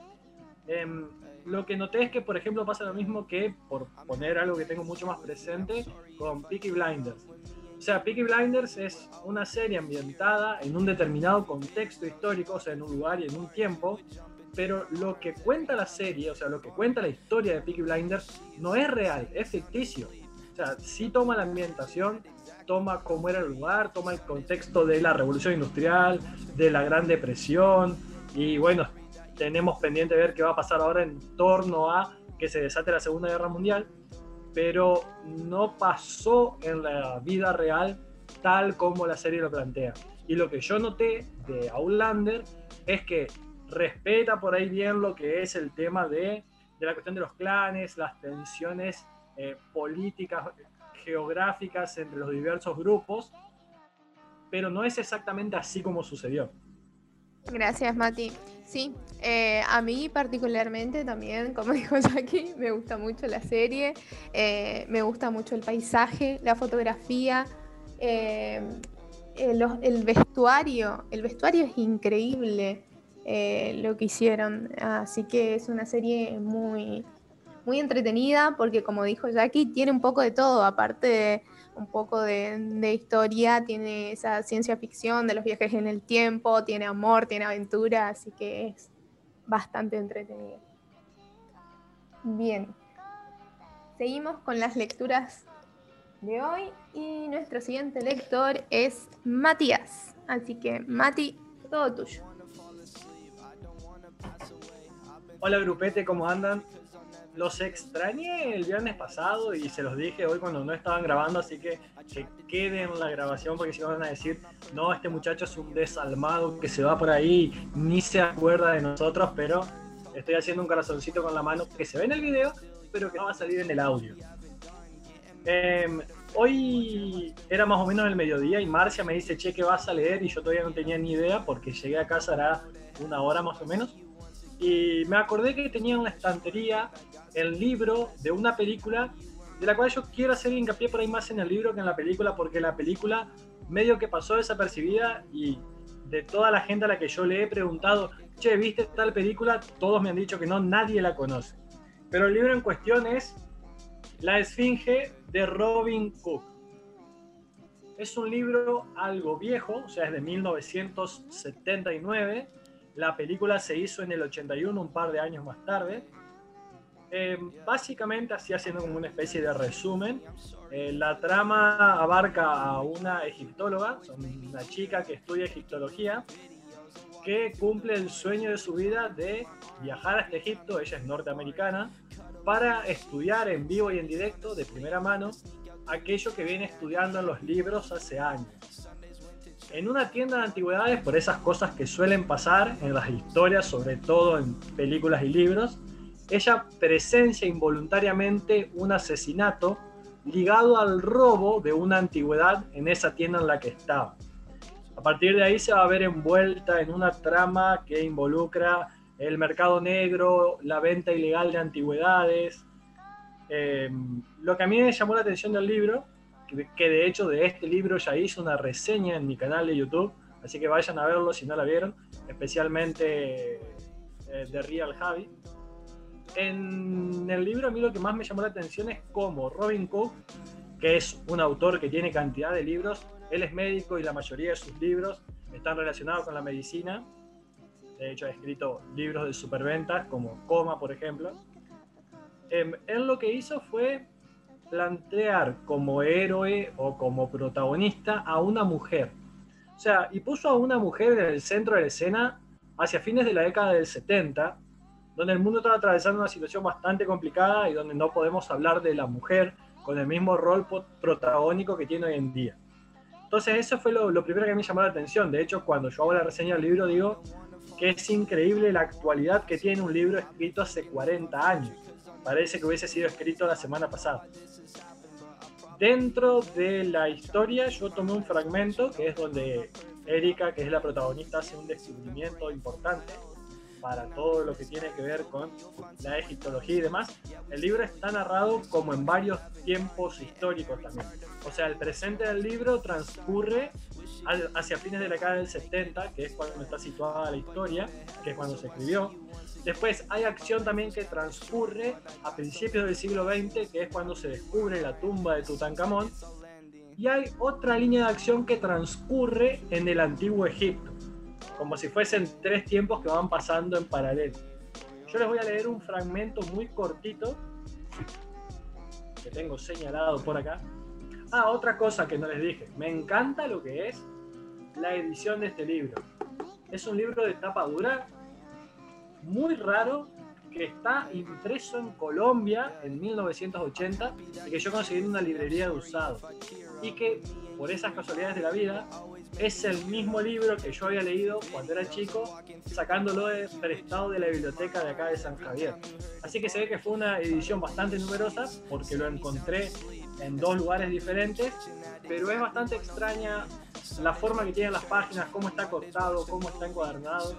Em, lo que noté es que, por ejemplo, pasa lo mismo que, por poner algo que tengo mucho más presente, con Peaky Blinders. O sea, Peaky Blinders es una serie ambientada en un determinado contexto histórico, o sea, en un lugar y en un tiempo, pero lo que cuenta la serie, o sea, lo que cuenta la historia de Peaky Blinders, no es real, es ficticio. O sea, sí toma la ambientación, toma cómo era el lugar, toma el contexto de la revolución industrial, de la Gran Depresión, y bueno, tenemos pendiente ver qué va a pasar ahora en torno a que se desate la Segunda Guerra Mundial, pero no pasó en la vida real tal como la serie lo plantea. Y lo que yo noté de Outlander es que respeta por ahí bien lo que es el tema de, la cuestión de los clanes, las tensiones eh, políticas, geográficas entre los diversos grupos, pero no es exactamente así como sucedió. Gracias, Mati. Sí, eh, a mí particularmente también, como dijo Jackie, me gusta mucho la serie, eh, me gusta mucho el paisaje, la fotografía, el vestuario. El vestuario es increíble. Eh, lo que hicieron. Así que es una serie muy, muy entretenida porque como dijo Jackie, tiene un poco de todo, aparte de un poco de, historia, tiene esa ciencia ficción de los viajes en el tiempo, tiene amor, tiene aventura, así que es bastante entretenida. Bien, seguimos con las lecturas de hoy y nuestro siguiente lector es Matías. Así que Mati, todo tuyo. Hola grupete, ¿cómo andan? Los extrañé el viernes pasado y se los dije hoy cuando no estaban grabando, así que que quede en la grabación porque si van a decir, no, este muchacho es un desalmado que se va por ahí, ni se acuerda de nosotros, pero estoy haciendo un corazoncito con la mano que se ve en el video, pero que no va a salir en el audio. Em, hoy era más o menos el mediodía y Marcia me dice, che, que vas a leer? Y yo todavía no tenía ni idea porque llegué a casa hará una hora más o menos y me acordé que tenía en la estantería el libro de una película de la cual yo quiero hacer hincapié por ahí más en el libro que en la película, porque la película medio que pasó desapercibida y de toda la gente a la que yo le he preguntado, che, ¿viste tal película? Todos me han dicho que no, nadie la conoce. Pero el libro en cuestión es La Esfinge de Robin Cook. Es un libro algo viejo, o sea, es de 1979 la película se hizo en el 81, un par de años más tarde. Eh, básicamente, así haciendo como una especie de resumen, eh, la trama abarca a una egiptóloga, una chica que estudia egiptología, que cumple el sueño de su vida de viajar hasta Egipto, ella es norteamericana, para estudiar en vivo y en directo, de primera mano, aquello que viene estudiando en los libros hace años en una tienda de antigüedades, por esas cosas que suelen pasar en las historias, sobre todo en películas y libros, ella presencia involuntariamente un asesinato ligado al robo de una antigüedad en esa tienda en la que estaba. A partir de ahí se va a ver envuelta en una trama que involucra el mercado negro, la venta ilegal de antigüedades. Eh, lo que a mí me llamó la atención del libro que de hecho de este libro ya hice una reseña en mi canal de YouTube, así que vayan a verlo si no la vieron, especialmente eh, de Real Javi. En el libro a mí lo que más me llamó la atención es cómo Robin Cook, que es un autor que tiene cantidad de libros, él es médico y la mayoría de sus libros están relacionados con la medicina. De hecho, ha escrito libros de superventas como Coma, por ejemplo. Em, él lo que hizo fue plantear como héroe o como protagonista a una mujer. O sea, y puso a una mujer en el centro de la escena hacia fines de la década del 70, donde el mundo estaba atravesando una situación bastante complicada y donde no podemos hablar de la mujer con el mismo rol protagónico que tiene hoy en día. Entonces eso fue lo, lo, primero que me llamó la atención. De hecho, cuando yo hago la reseña del libro, digo que es increíble la actualidad que tiene un libro escrito hace 40 años. Parece que hubiese sido escrito la semana pasada. Dentro de la historia yo tomé un fragmento que es donde Erika, que es la protagonista, hace un descubrimiento importante para todo lo que tiene que ver con la egiptología y demás. El libro está narrado como en varios tiempos históricos también. O sea, el presente del libro transcurre hacia fines de la década del 70, que es cuando está situada la historia, que es cuando se escribió. Después hay acción también que transcurre a principios del siglo XX, que es cuando se descubre la tumba de Tutankamón. Y hay otra línea de acción que transcurre en el antiguo Egipto como si fuesen tres tiempos que van pasando en paralelo. Yo les voy a leer un fragmento muy cortito que tengo señalado por acá. Ah, otra cosa que no les dije. Me encanta lo que es la edición de este libro. Es un libro de tapa dura, muy raro, que está impreso en Colombia en 1980 y que yo conseguí en una librería de usado. Y que por esas casualidades de la vida es el mismo libro que yo había leído cuando era chico, sacándolo de, prestado de la biblioteca de acá de San Javier. Así que se ve que fue una edición bastante numerosa, porque lo encontré en dos lugares diferentes, pero es bastante extraña la forma que tienen las páginas, cómo está cortado, cómo está encuadernado.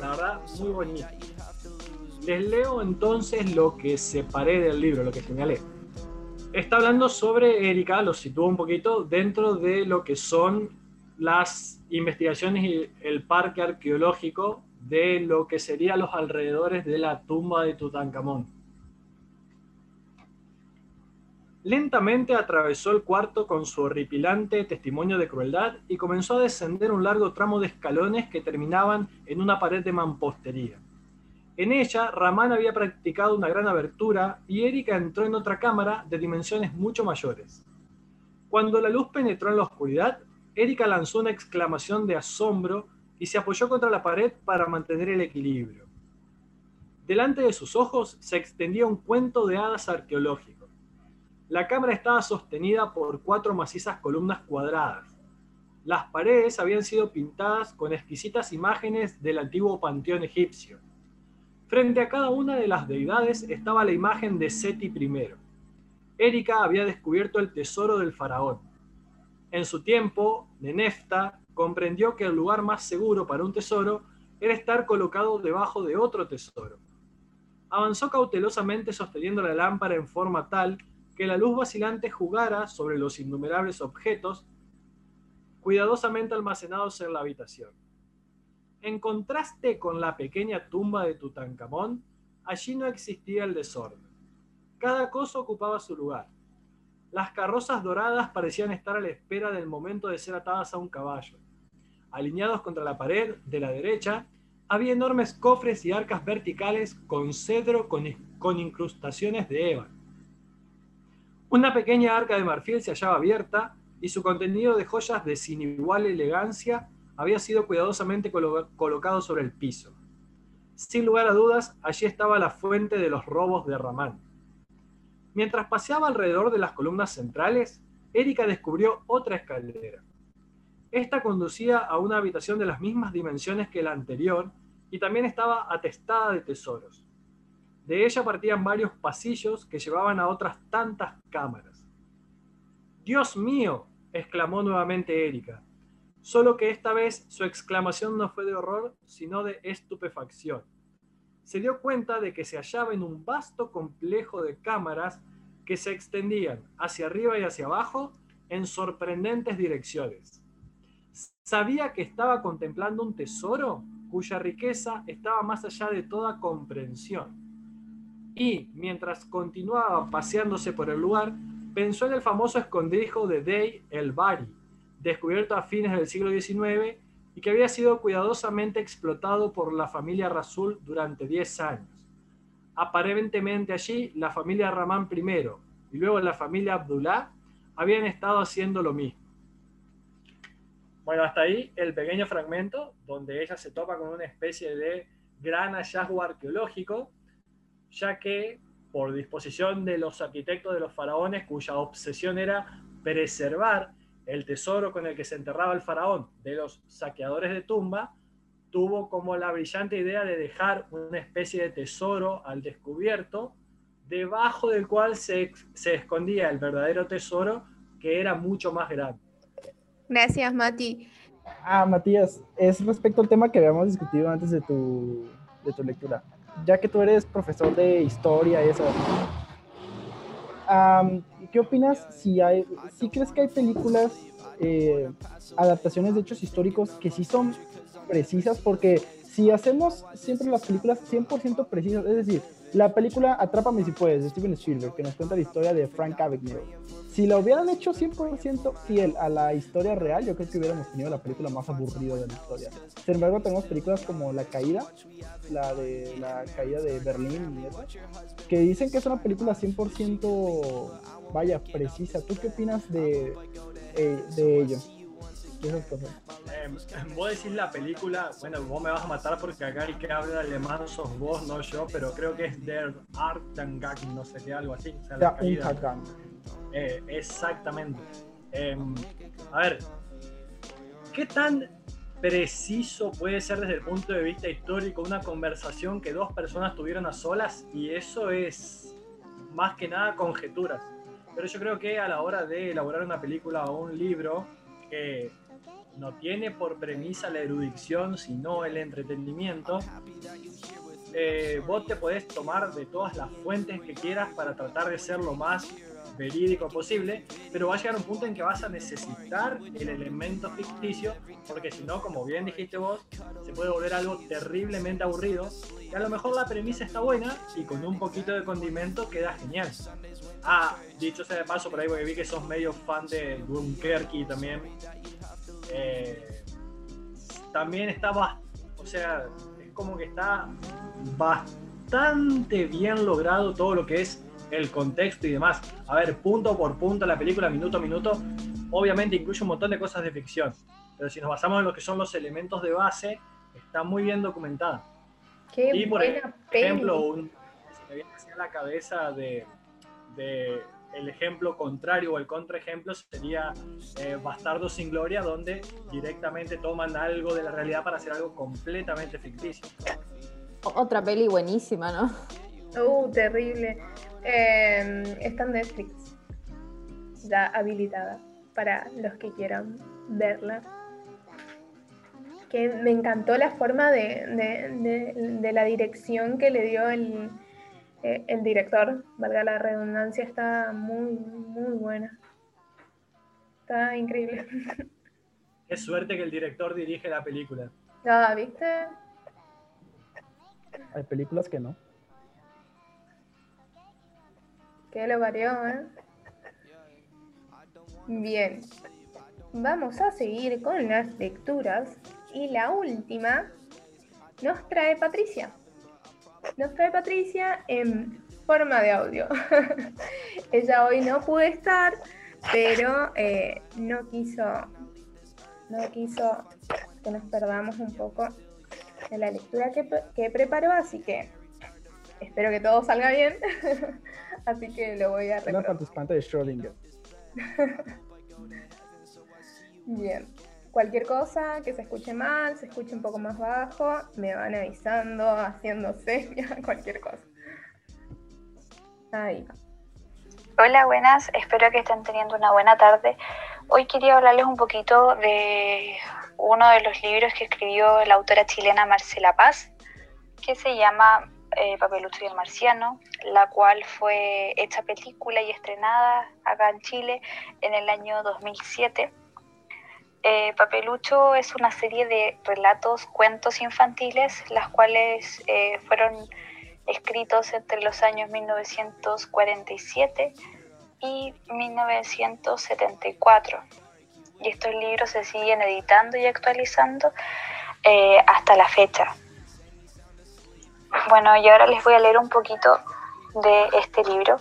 La verdad, muy bonito. Les leo entonces lo que separé del libro, lo que señalé. Está hablando sobre Erika, lo sitúo un poquito dentro de lo que son las investigaciones y el parque arqueológico de lo que serían los alrededores de la tumba de Tutankamón. Lentamente atravesó el cuarto con su horripilante testimonio de crueldad y comenzó a descender un largo tramo de escalones que terminaban en una pared de mampostería. En ella, Ramán había practicado una gran abertura y Erika entró en otra cámara de dimensiones mucho mayores. Cuando la luz penetró en la oscuridad, Erika lanzó una exclamación de asombro y se apoyó contra la pared para mantener el equilibrio. Delante de sus ojos se extendía un cuento de hadas arqueológico. La cámara estaba sostenida por cuatro macizas columnas cuadradas. Las paredes habían sido pintadas con exquisitas imágenes del antiguo panteón egipcio. Frente a cada una de las deidades estaba la imagen de Seti I. Erika había descubierto el tesoro del faraón en su tiempo, Nenefta comprendió que el lugar más seguro para un tesoro era estar colocado debajo de otro tesoro. Avanzó cautelosamente sosteniendo la lámpara en forma tal que la luz vacilante jugara sobre los innumerables objetos cuidadosamente almacenados en la habitación. En contraste con la pequeña tumba de Tutankamón, allí no existía el desorden. Cada cosa ocupaba su lugar. Las carrozas doradas parecían estar a la espera del momento de ser atadas a un caballo. Alineados contra la pared de la derecha, había enormes cofres y arcas verticales con cedro con, con incrustaciones de ébano. Una pequeña arca de marfil se hallaba abierta y su contenido de joyas de sin igual elegancia había sido cuidadosamente colocado sobre el piso. Sin lugar a dudas, allí estaba la fuente de los robos de Ramán. Mientras paseaba alrededor de las columnas centrales, Erika descubrió otra escalera. Esta conducía a una habitación de las mismas dimensiones que la anterior y también estaba atestada de tesoros. De ella partían varios pasillos que llevaban a otras tantas cámaras. Dios mío, exclamó nuevamente Erika, solo que esta vez su exclamación no fue de horror, sino de estupefacción se dio cuenta de que se hallaba en un vasto complejo de cámaras que se extendían hacia arriba y hacia abajo en sorprendentes direcciones. Sabía que estaba contemplando un tesoro cuya riqueza estaba más allá de toda comprensión. Y mientras continuaba paseándose por el lugar, pensó en el famoso escondrijo de Dey el Bari, descubierto a fines del siglo XIX y que había sido cuidadosamente explotado por la familia Rasul durante 10 años. Aparentemente allí, la familia Ramán I y luego la familia Abdullah habían estado haciendo lo mismo. Bueno, hasta ahí el pequeño fragmento donde ella se topa con una especie de gran hallazgo arqueológico, ya que por disposición de los arquitectos de los faraones, cuya obsesión era preservar el tesoro con el que se enterraba el faraón de los saqueadores de tumba, tuvo como la brillante idea de dejar una especie de tesoro al descubierto, debajo del cual se, se escondía el verdadero tesoro, que era mucho más grande. Gracias, Mati. Ah, Matías, es respecto al tema que habíamos discutido antes de tu, de tu lectura. Ya que tú eres profesor de historia y eso, ¿qué opinas si hay, si crees que hay películas, eh, adaptaciones de hechos históricos que sí son precisas? Porque si hacemos siempre las películas 100% precisas, es decir, la película Atrápame si puedes, de Steven Spielberg, que nos cuenta la historia de Frank Abagnale. Si la hubieran hecho 100% fiel a la historia real, yo creo que hubiéramos tenido la película más aburrida de la historia. Sin embargo, tenemos películas como La Caída, la de la caída de Berlín y eso, que dicen que es una película 100% vaya precisa. ¿Tú qué opinas de, eh, de ello? Eh, vos decís la película, bueno, vos me vas a matar porque acá el que habla alemán sos vos, no yo, pero creo que es Der Artengang, no sé qué, algo así. O sea, la eh, exactamente. Em, a ver, ¿qué tan preciso puede ser desde el punto de vista histórico una conversación que dos personas tuvieron a solas? Y eso es más que nada conjeturas. Pero yo creo que a la hora de elaborar una película o un libro, que no tiene por premisa la erudición, sino el entretenimiento, eh, vos te podés tomar de todas las fuentes que quieras para tratar de ser lo más verídico posible, pero va a llegar un punto en que vas a necesitar el elemento ficticio, porque si no, como bien dijiste vos, se puede volver algo terriblemente aburrido, y a lo mejor la premisa está buena y con un poquito de condimento queda genial. Ah, dicho sea de paso, por ahí porque vi que sos medio fan de Dunkerque también. Eh, también está, o sea, es como que está bastante bien logrado todo lo que es el contexto y demás. A ver, punto por punto, la película, minuto a minuto, obviamente incluye un montón de cosas de ficción. Pero si nos basamos en lo que son los elementos de base, está muy bien documentada. Qué y por ejemplo, un, se me viene a la cabeza de, de, el ejemplo contrario o el contraejemplo sería eh, Bastardo sin Gloria, donde directamente toman algo de la realidad para hacer algo completamente ficticio. Otra peli buenísima, ¿no? Uh, terrible. Eh, está en Netflix, ya habilitada para los que quieran verla. Que me encantó la forma de, la dirección que le dio el, eh, el director, valga la redundancia, está muy, muy buena. Está increíble. Qué suerte que el director dirige la película. Ah, ¿viste? Hay películas que no. Que lo varió, ¿eh? Bien. Vamos a seguir con las lecturas. Y la última nos trae Patricia. Nos trae Patricia en forma de audio. Ella hoy no pudo estar, pero eh, no quiso, no quiso que nos perdamos un poco de la lectura que, que preparó, así que espero que todo salga bien. Así que lo voy a Una participante de Schrödinger. Bien. Cualquier cosa que se escuche mal, se escuche un poco más bajo, me van avisando, haciendo señas, cualquier cosa. Ahí. Hola, buenas. Espero que estén teniendo una buena tarde. Hoy quería hablarles un poquito de uno de los libros que escribió la autora chilena Marcela Paz, que se llama eh, Papelucho y el Marciano, la cual fue hecha película y estrenada acá en Chile en el año 2007. Eh, Papelucho es una serie de relatos, cuentos infantiles, las cuales eh, fueron escritos entre los años 1947 y 1974. Y estos libros se siguen editando y actualizando eh, hasta la fecha. Bueno, y ahora les voy a leer un poquito de este libro,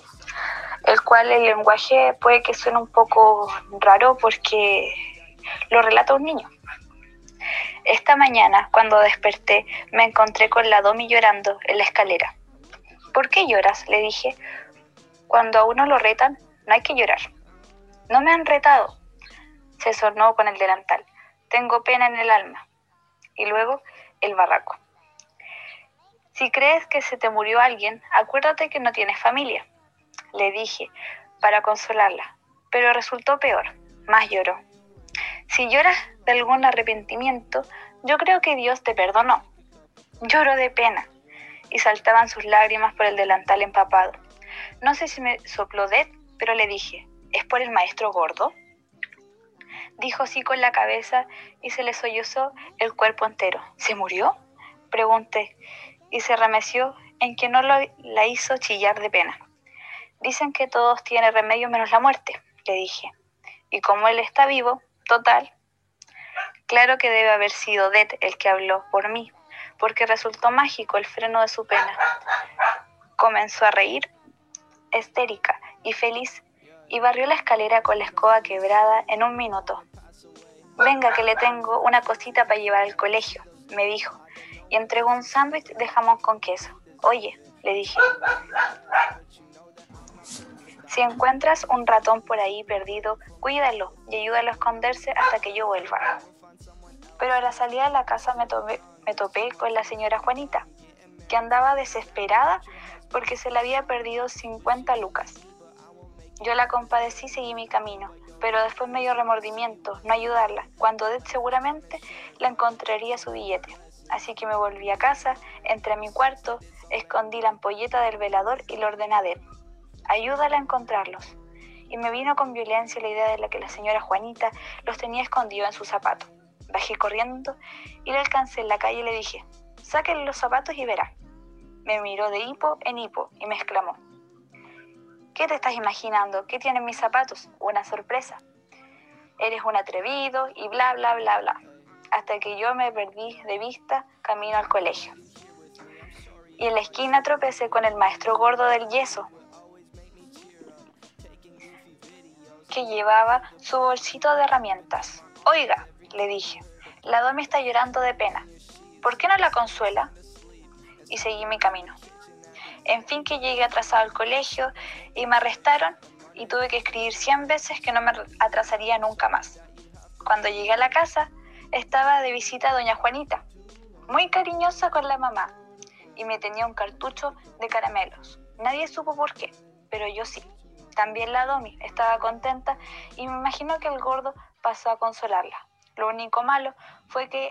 el cual el lenguaje puede que suene un poco raro porque lo relata un niño. Esta mañana, cuando desperté, me encontré con la Domi llorando en la escalera. ¿Por qué lloras? le dije. Cuando a uno lo retan, no hay que llorar. No me han retado. Se sonó con el delantal. Tengo pena en el alma. Y luego el barraco. Si crees que se te murió alguien, acuérdate que no tienes familia, le dije para consolarla, pero resultó peor, más lloró. Si lloras de algún arrepentimiento, yo creo que Dios te perdonó. Lloró de pena y saltaban sus lágrimas por el delantal empapado. No sé si me sopló de, pero le dije, ¿es por el maestro gordo? Dijo sí con la cabeza y se le sollozó el cuerpo entero. ¿Se murió? Pregunté y se remeció en que no la hizo chillar de pena. Dicen que todos tienen remedio menos la muerte, le dije. Y como él está vivo, total. Claro que debe haber sido Det el que habló por mí, porque resultó mágico el freno de su pena. Comenzó a reír, estérica y feliz, y barrió la escalera con la escoba quebrada en un minuto. Venga, que le tengo una cosita para llevar al colegio, me dijo, y entregó un sándwich de jamón con queso. Oye, le dije, si encuentras un ratón por ahí perdido, cuídalo y ayúdalo a esconderse hasta que yo vuelva. Pero a la salida de la casa me, topé con la señora Juanita, que andaba desesperada porque se le había perdido 50 lucas. Yo la compadecí y seguí mi camino, pero después me dio remordimiento no ayudarla, cuando seguramente la encontraría su billete. Así que me volví a casa, entré a mi cuarto, escondí la ampolleta del velador y lo ordené a. Ayúdala a encontrarlos. Y me vino con violencia la idea de la que la señora Juanita los tenía escondidos en su zapato. Bajé corriendo y le alcancé en la calle y le dije, sáquenle los zapatos y verá. Me miró de hipo en hipo y me exclamó, ¿qué te estás imaginando? ¿Qué tienen mis zapatos? Una sorpresa. Eres un atrevido y bla, bla, bla, bla hasta que yo me perdí de vista camino al colegio. Y en la esquina tropecé con el maestro gordo del yeso, llevaba su bolsito de herramientas. Oiga, le dije, la Domi está llorando de pena. ¿Por qué no la consuela? Y seguí mi camino. En fin que llegué atrasado al colegio y me arrestaron y tuve que escribir 100 veces que no me atrasaría nunca más. Cuando llegué a la casa, estaba de visita doña Juanita, muy cariñosa con la mamá, y me tenía un cartucho de caramelos. Nadie supo por qué, pero yo sí. También la Domi estaba contenta y me imagino que el gordo pasó a consolarla. Lo único malo fue que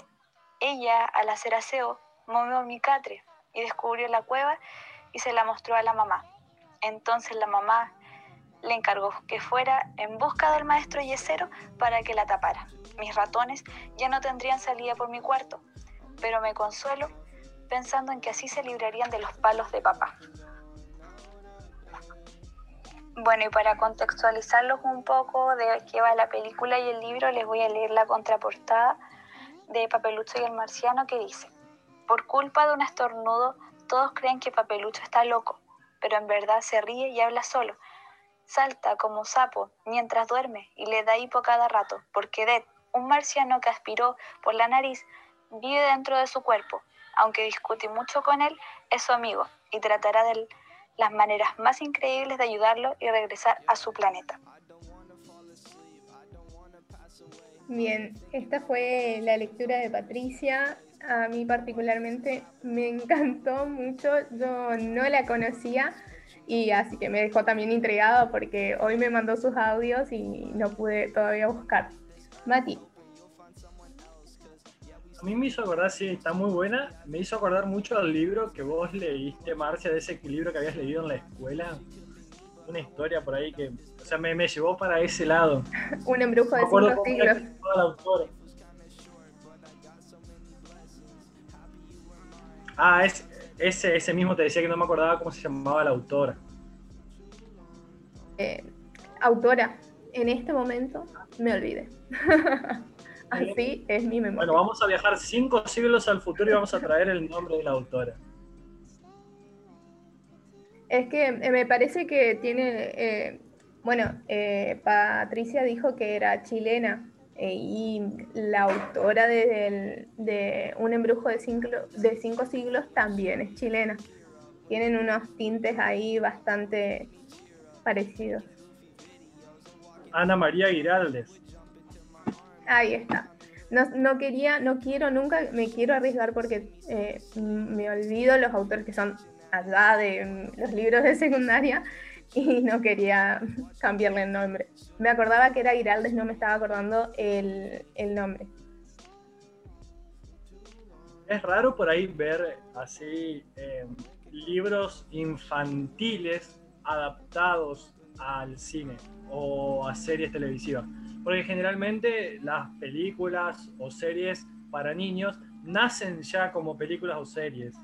ella, al hacer aseo, movió mi catre y descubrió la cueva y se la mostró a la mamá. Entonces la mamá le encargó que fuera en busca del maestro yesero para que la tapara mis ratones ya no tendrían salida por mi cuarto, pero me consuelo pensando en que así se librarían de los palos de papá. Bueno, y para contextualizarlos un poco de qué va la película y el libro, les voy a leer la contraportada de Papelucho y el Marciano que dice, por culpa de un estornudo, todos creen que Papelucho está loco, pero en verdad se ríe y habla solo. Salta como sapo mientras duerme y le da hipo cada rato, porque Dead, un marciano que aspiró por la nariz vive dentro de su cuerpo. Aunque discute mucho con él, es su amigo y tratará de las maneras más increíbles de ayudarlo y regresar a su planeta. Bien, esta fue la lectura de Patricia. A mí particularmente me encantó mucho. Yo no la conocía y así que me dejó también intrigada porque hoy me mandó sus audios y no pude todavía buscar. Mati. A mí me hizo acordar, sí, está muy buena, me hizo acordar mucho al libro que vos leíste, Marcia, de ese libro que habías leído en la escuela. Una historia por ahí que, o sea, me, me llevó para ese lado. Un embrujo de cinco siglos. Ah, es, ese, ese mismo te decía que no me acordaba cómo se llamaba la autora. Eh, autora, en este momento me olvidé. Así es mi memoria. Bueno, vamos a viajar cinco siglos al futuro y vamos a traer el nombre de la autora. Es que eh, me parece que tiene, eh, bueno, eh, Patricia dijo que era chilena eh, y la autora de, Un embrujo de cinco, de cinco siglos también es chilena. Tienen unos tintes ahí bastante parecidos. Ana María Giraldes. Ahí está. No, quería, no quiero nunca, me quiero arriesgar porque eh, me olvido los autores que son allá de mm, los libros de secundaria y no quería cambiarle el nombre. Me acordaba que era Giraldes, no me estaba acordando el, el nombre. Es raro por ahí ver así eh, libros infantiles adaptados al cine o a series televisivas. Porque generalmente las películas o series para niños nacen ya como películas o series.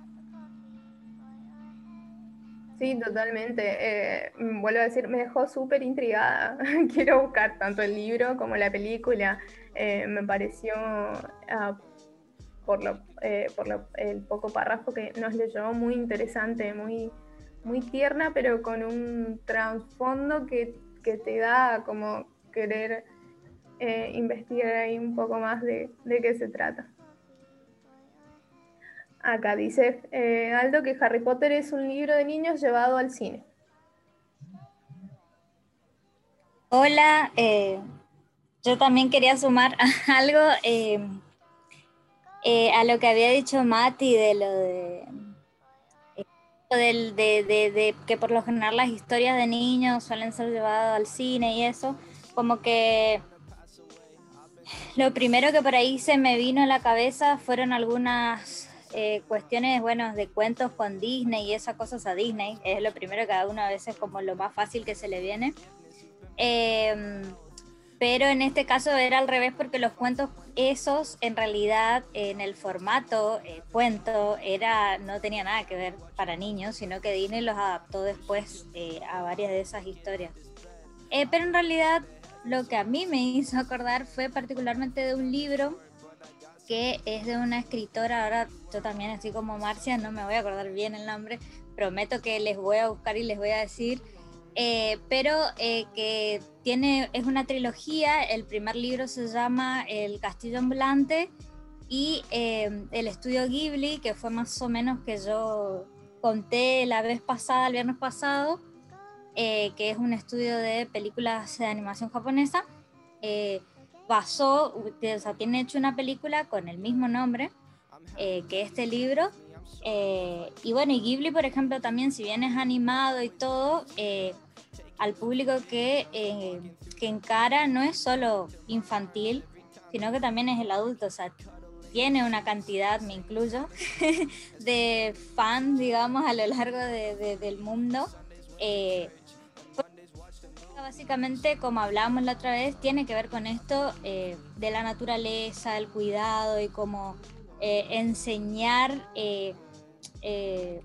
Sí, totalmente. Eh, mm, vuelvo a decir, me dejó súper intrigada. Quiero buscar tanto el libro como la película. Eh, me pareció, ah, por, lo, eh, el poco párrafo que nos leyó, muy interesante, muy, muy tierna, pero con un trasfondo que, que te da como querer eh, investigar ahí un poco más de, de qué se trata. Acá dice eh, Aldo que Harry Potter es un libro de niños llevado al cine. Hola, eh, yo también quería sumar algo a lo que había dicho Mati de lo de- de que por lo general las historias de niños suelen ser llevadas al cine y eso, como que lo primero que por ahí se me vino a la cabeza fueron algunas eh, cuestiones, bueno, de cuentos con Disney y esas cosas a Disney, es lo primero que a uno a veces como lo más fácil que se le viene. Em, pero en este caso era al revés porque los cuentos esos en realidad en el formato eh, cuento era no tenía nada que ver para niños, sino que Disney los adaptó después eh, a varias de esas historias. Eh, pero en realidad lo que a mí me hizo acordar fue particularmente de un libro que es de una escritora, ahora yo también así como Marcia, no me voy a acordar bien el nombre, prometo que les voy a buscar y les voy a decir, eh, pero eh, que tiene, es una trilogía, el primer libro se llama El Castillo Ambulante y eh, el estudio Ghibli, que fue más o menos que yo conté la vez pasada, el viernes pasado, eh, que es un estudio de películas de animación japonesa, eh, basó, o sea, tiene hecho una película con el mismo nombre eh, que este libro, eh, y bueno, y Ghibli, por ejemplo, también, si bien es animado y todo, eh, al público que, eh, que encara no es solo infantil, sino que también es el adulto, o sea, tiene una cantidad, me incluyo, de fans, digamos, a lo largo de- de- del mundo. eh, básicamente, como hablábamos la otra vez, tiene que ver con esto eh, de la naturaleza, el cuidado y cómo eh, enseñar eh, eh,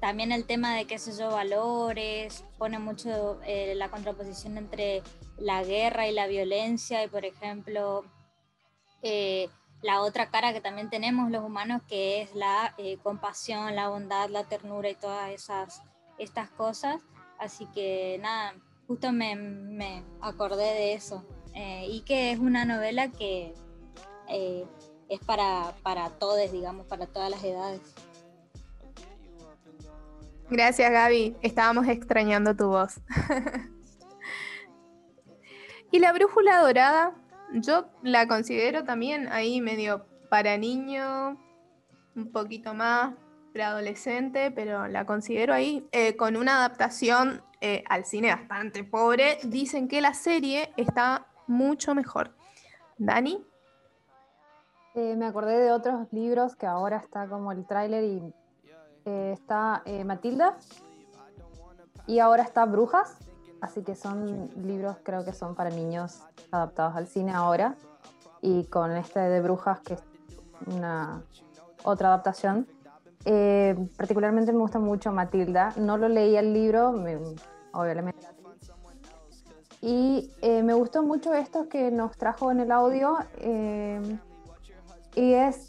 también el tema de qué sé yo, valores, pone mucho eh, la contraposición entre la guerra y la violencia y por ejemplo eh, la otra cara que también tenemos los humanos que es la eh, compasión, la bondad, la ternura y todas esas estas cosas. Así que nada, justo me, acordé de eso. Eh, y que es una novela que eh, es para, para todos, digamos, para todas las edades. Gracias, Gaby. Estábamos extrañando tu voz. y la brújula dorada, yo la considero también ahí medio para niño, un poquito más preadolescente, pero la considero ahí eh, con una adaptación eh, al cine bastante pobre. Dicen que la serie está mucho mejor. Dani, eh, me acordé de otros libros que ahora está como el tráiler y eh, está eh, Matilda y ahora está Brujas, así que son libros creo que son para niños adaptados al cine ahora y con este de Brujas que es una otra adaptación. Particularmente me gusta mucho Matilda, no lo leí el libro, obviamente y me gustó mucho esto que nos trajo en el audio y es,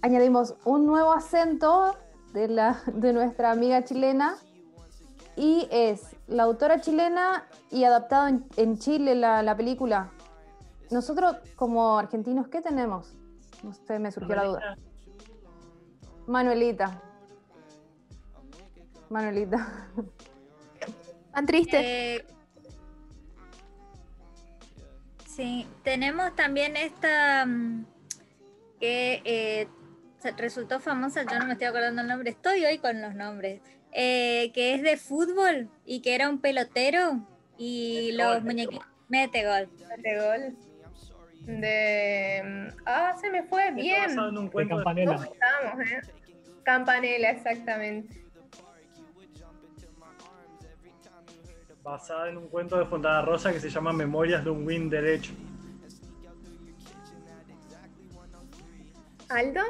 añadimos un nuevo acento de, la, de nuestra amiga chilena y es la autora chilena y adaptado en, Chile la, la, película. Nosotros como argentinos, ¿qué tenemos? Sé, me surgió la duda. Manuelita. Manuelita. Tan triste. Eh, Sí, tenemos también esta mm, que eh, resultó famosa, yo no me estoy acordando el nombre, estoy hoy con los nombres, eh, que es de fútbol y que era un pelotero y los muñequitos... Mete gol. Mete gol. De. Mm, ah, se me fue bien. En un cuento de Campanella. eh? Campanella, exactamente. basada en un cuento de Fontana Rosa que se llama Memorias de un Win Derecho. ¿Aldo?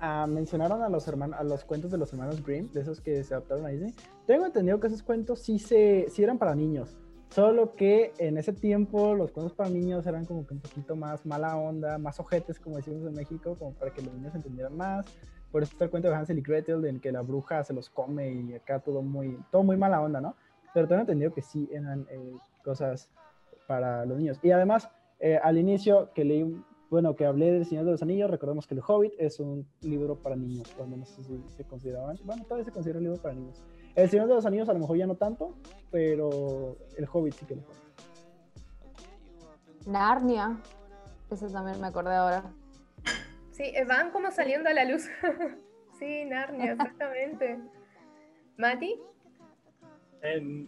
Ah, mencionaron a los hermanos, a los cuentos de los hermanos Grimm, de esos que se adaptaron a Disney. Tengo entendido que esos cuentos sí se, sí eran para niños. Solo que en ese tiempo los cuentos para niños eran como que un poquito más mala onda, más ojetes, como decimos en México, como para que los niños entendieran más. Por eso está el cuento de Hansel y Gretel, en que la bruja se los come y acá todo muy, todo muy mala onda, ¿no? Pero tengo entendido que sí eran eh, cosas para los niños. Y además, eh, al inicio que leí, bueno, que hablé del Señor de los Anillos, recordemos que El Hobbit es un libro para niños, cuando no sé si se consideraban, bueno, todavía se considera un libro para niños. El Señor de los Anillos a lo mejor ya no tanto, pero El Hobbit sí que lo fue. Narnia, eso también me acordé ahora. Sí, eh, van como saliendo a la luz. sí, Narnia, exactamente. ¿Mati?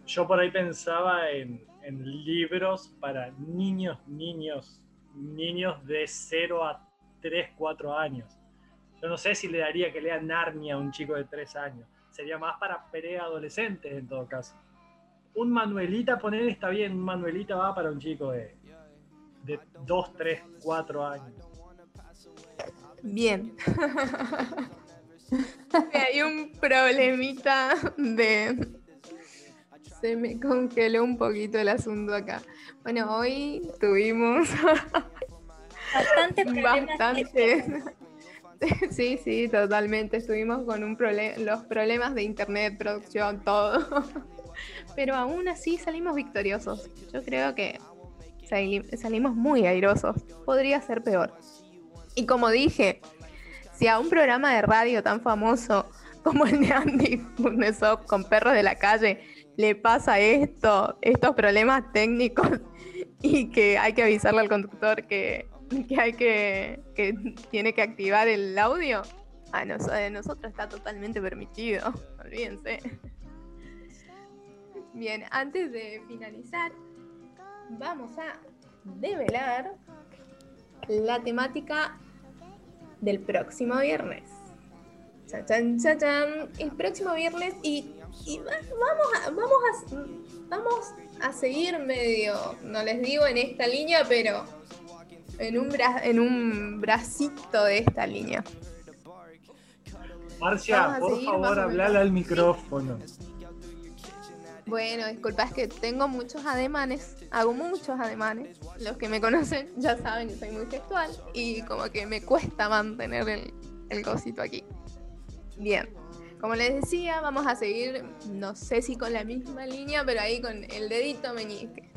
yo por ahí pensaba en, libros para niños, niños, niños de 0 a 3, 4 años. Yo no sé si le daría que lea Narnia a un chico de 3 años. Sería más para preadolescentes en todo caso. Un Manuelita, poner está bien, un Manuelita va para un chico de, de 2, 3, 4 años. Bien. Hay un problemita de... Se me congeló un poquito el asunto acá. Bueno, hoy tuvimos... Bastante Bastante. Sí, sí, totalmente. Estuvimos con un los problemas de internet, producción, todo. Pero aún así salimos victoriosos. Yo creo que salimos muy airosos. Podría ser peor. Y como dije, si a un programa de radio tan famoso como el de Andy Furnesop con Perros de la Calle le pasa esto, estos problemas técnicos y que hay que avisarle al conductor que, hay que, que tiene que activar el audio, a, nosotros está totalmente permitido, olvídense. Bien, antes de finalizar, vamos a develar la temática del próximo viernes. El próximo viernes y, vamos, a, vamos, a, vamos a seguir medio, no les digo en esta línea, pero en un, en un bracito de esta línea. Marcia, por favor, hablale al micrófono. Bueno, disculpa, es que tengo muchos ademanes, hago muchos ademanes. Los que me conocen ya saben que soy muy gestual y como que me cuesta mantener el, el cosito aquí. Bien, como les decía, vamos a seguir, no sé si con la misma línea, pero ahí con el dedito meñique.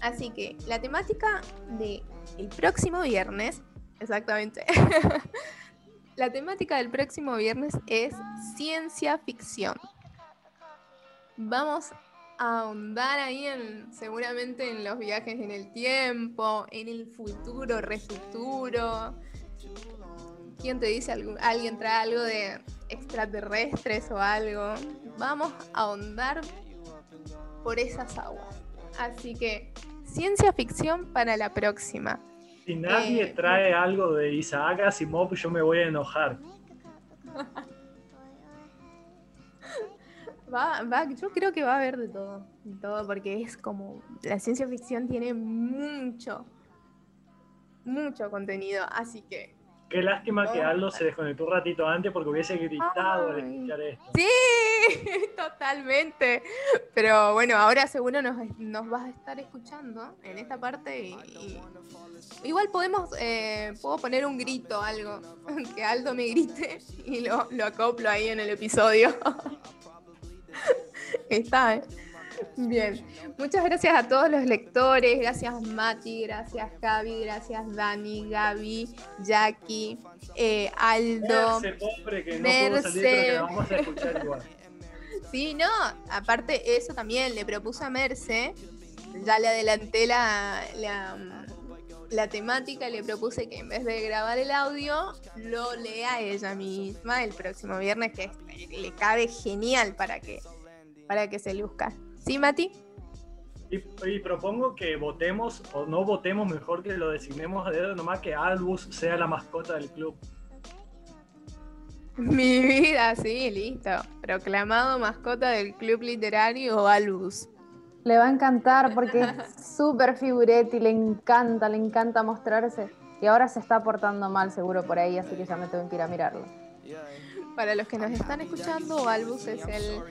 Así que la temática de el próximo viernes, exactamente, la temática del próximo viernes es ciencia ficción vamos a ahondar ahí en, seguramente en los viajes en el tiempo, en el futuro, refuturo. ¿Quién te dice alguien trae algo de extraterrestres o algo? Vamos a ahondar por esas aguas. Así que ciencia ficción para la próxima. Si nadie Eh, trae algo de Isaac Asimov, yo me voy a enojar. Va, va, yo creo que va a haber de todo, de todo, porque es como la ciencia ficción tiene mucho, mucho contenido, así que Qué lástima que. Aldo se desconectó un ratito antes porque hubiese gritado al Ay. escuchar esto. sí, totalmente. Pero bueno, ahora seguro nos, nos vas a estar escuchando en esta parte y, y- igual podemos, eh, puedo poner un grito, algo, que Aldo me grite y lo, lo acoplo ahí en el episodio. Está, ¿eh? Bien, muchas gracias a todos los lectores, gracias Mati, gracias Javi, gracias Dani, Gaby, Jackie, eh, Aldo. Ese pobre que no pudo salir, pero que Merce. la vamos a escuchar igual. Sí, no, aparte eso también le propuse a Merce, ya le adelanté la, la, la temática, le propuse que en vez de grabar el audio, lo lea ella misma el próximo viernes, que le cabe genial para que, para que se luzca. ¿Sí, Mati? Y, y propongo que votemos, o no votemos, mejor que lo designemos a dedo, nomás que Albus sea la mascota del club. Mi vida, sí, listo. Proclamado mascota del club literario Albus. Le va a encantar porque es súper figuretti, le encanta, le encanta mostrarse. Y ahora se está portando mal seguro por ahí, así que ya me tengo que ir a mirarlo. Para los que nos están escuchando, Albus es el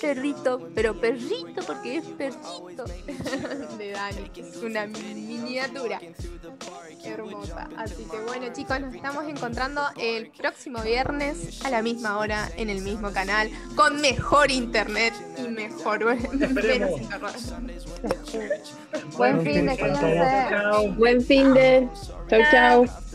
perrito, pero perrito porque es perrito de Dani, que es una miniatura hermosa. Así que bueno chicos, nos estamos encontrando el próximo viernes a la misma hora en el mismo canal, con mejor internet y mejor menos internet. Buen fin de cuídense. Buen fin de. Chau, chau.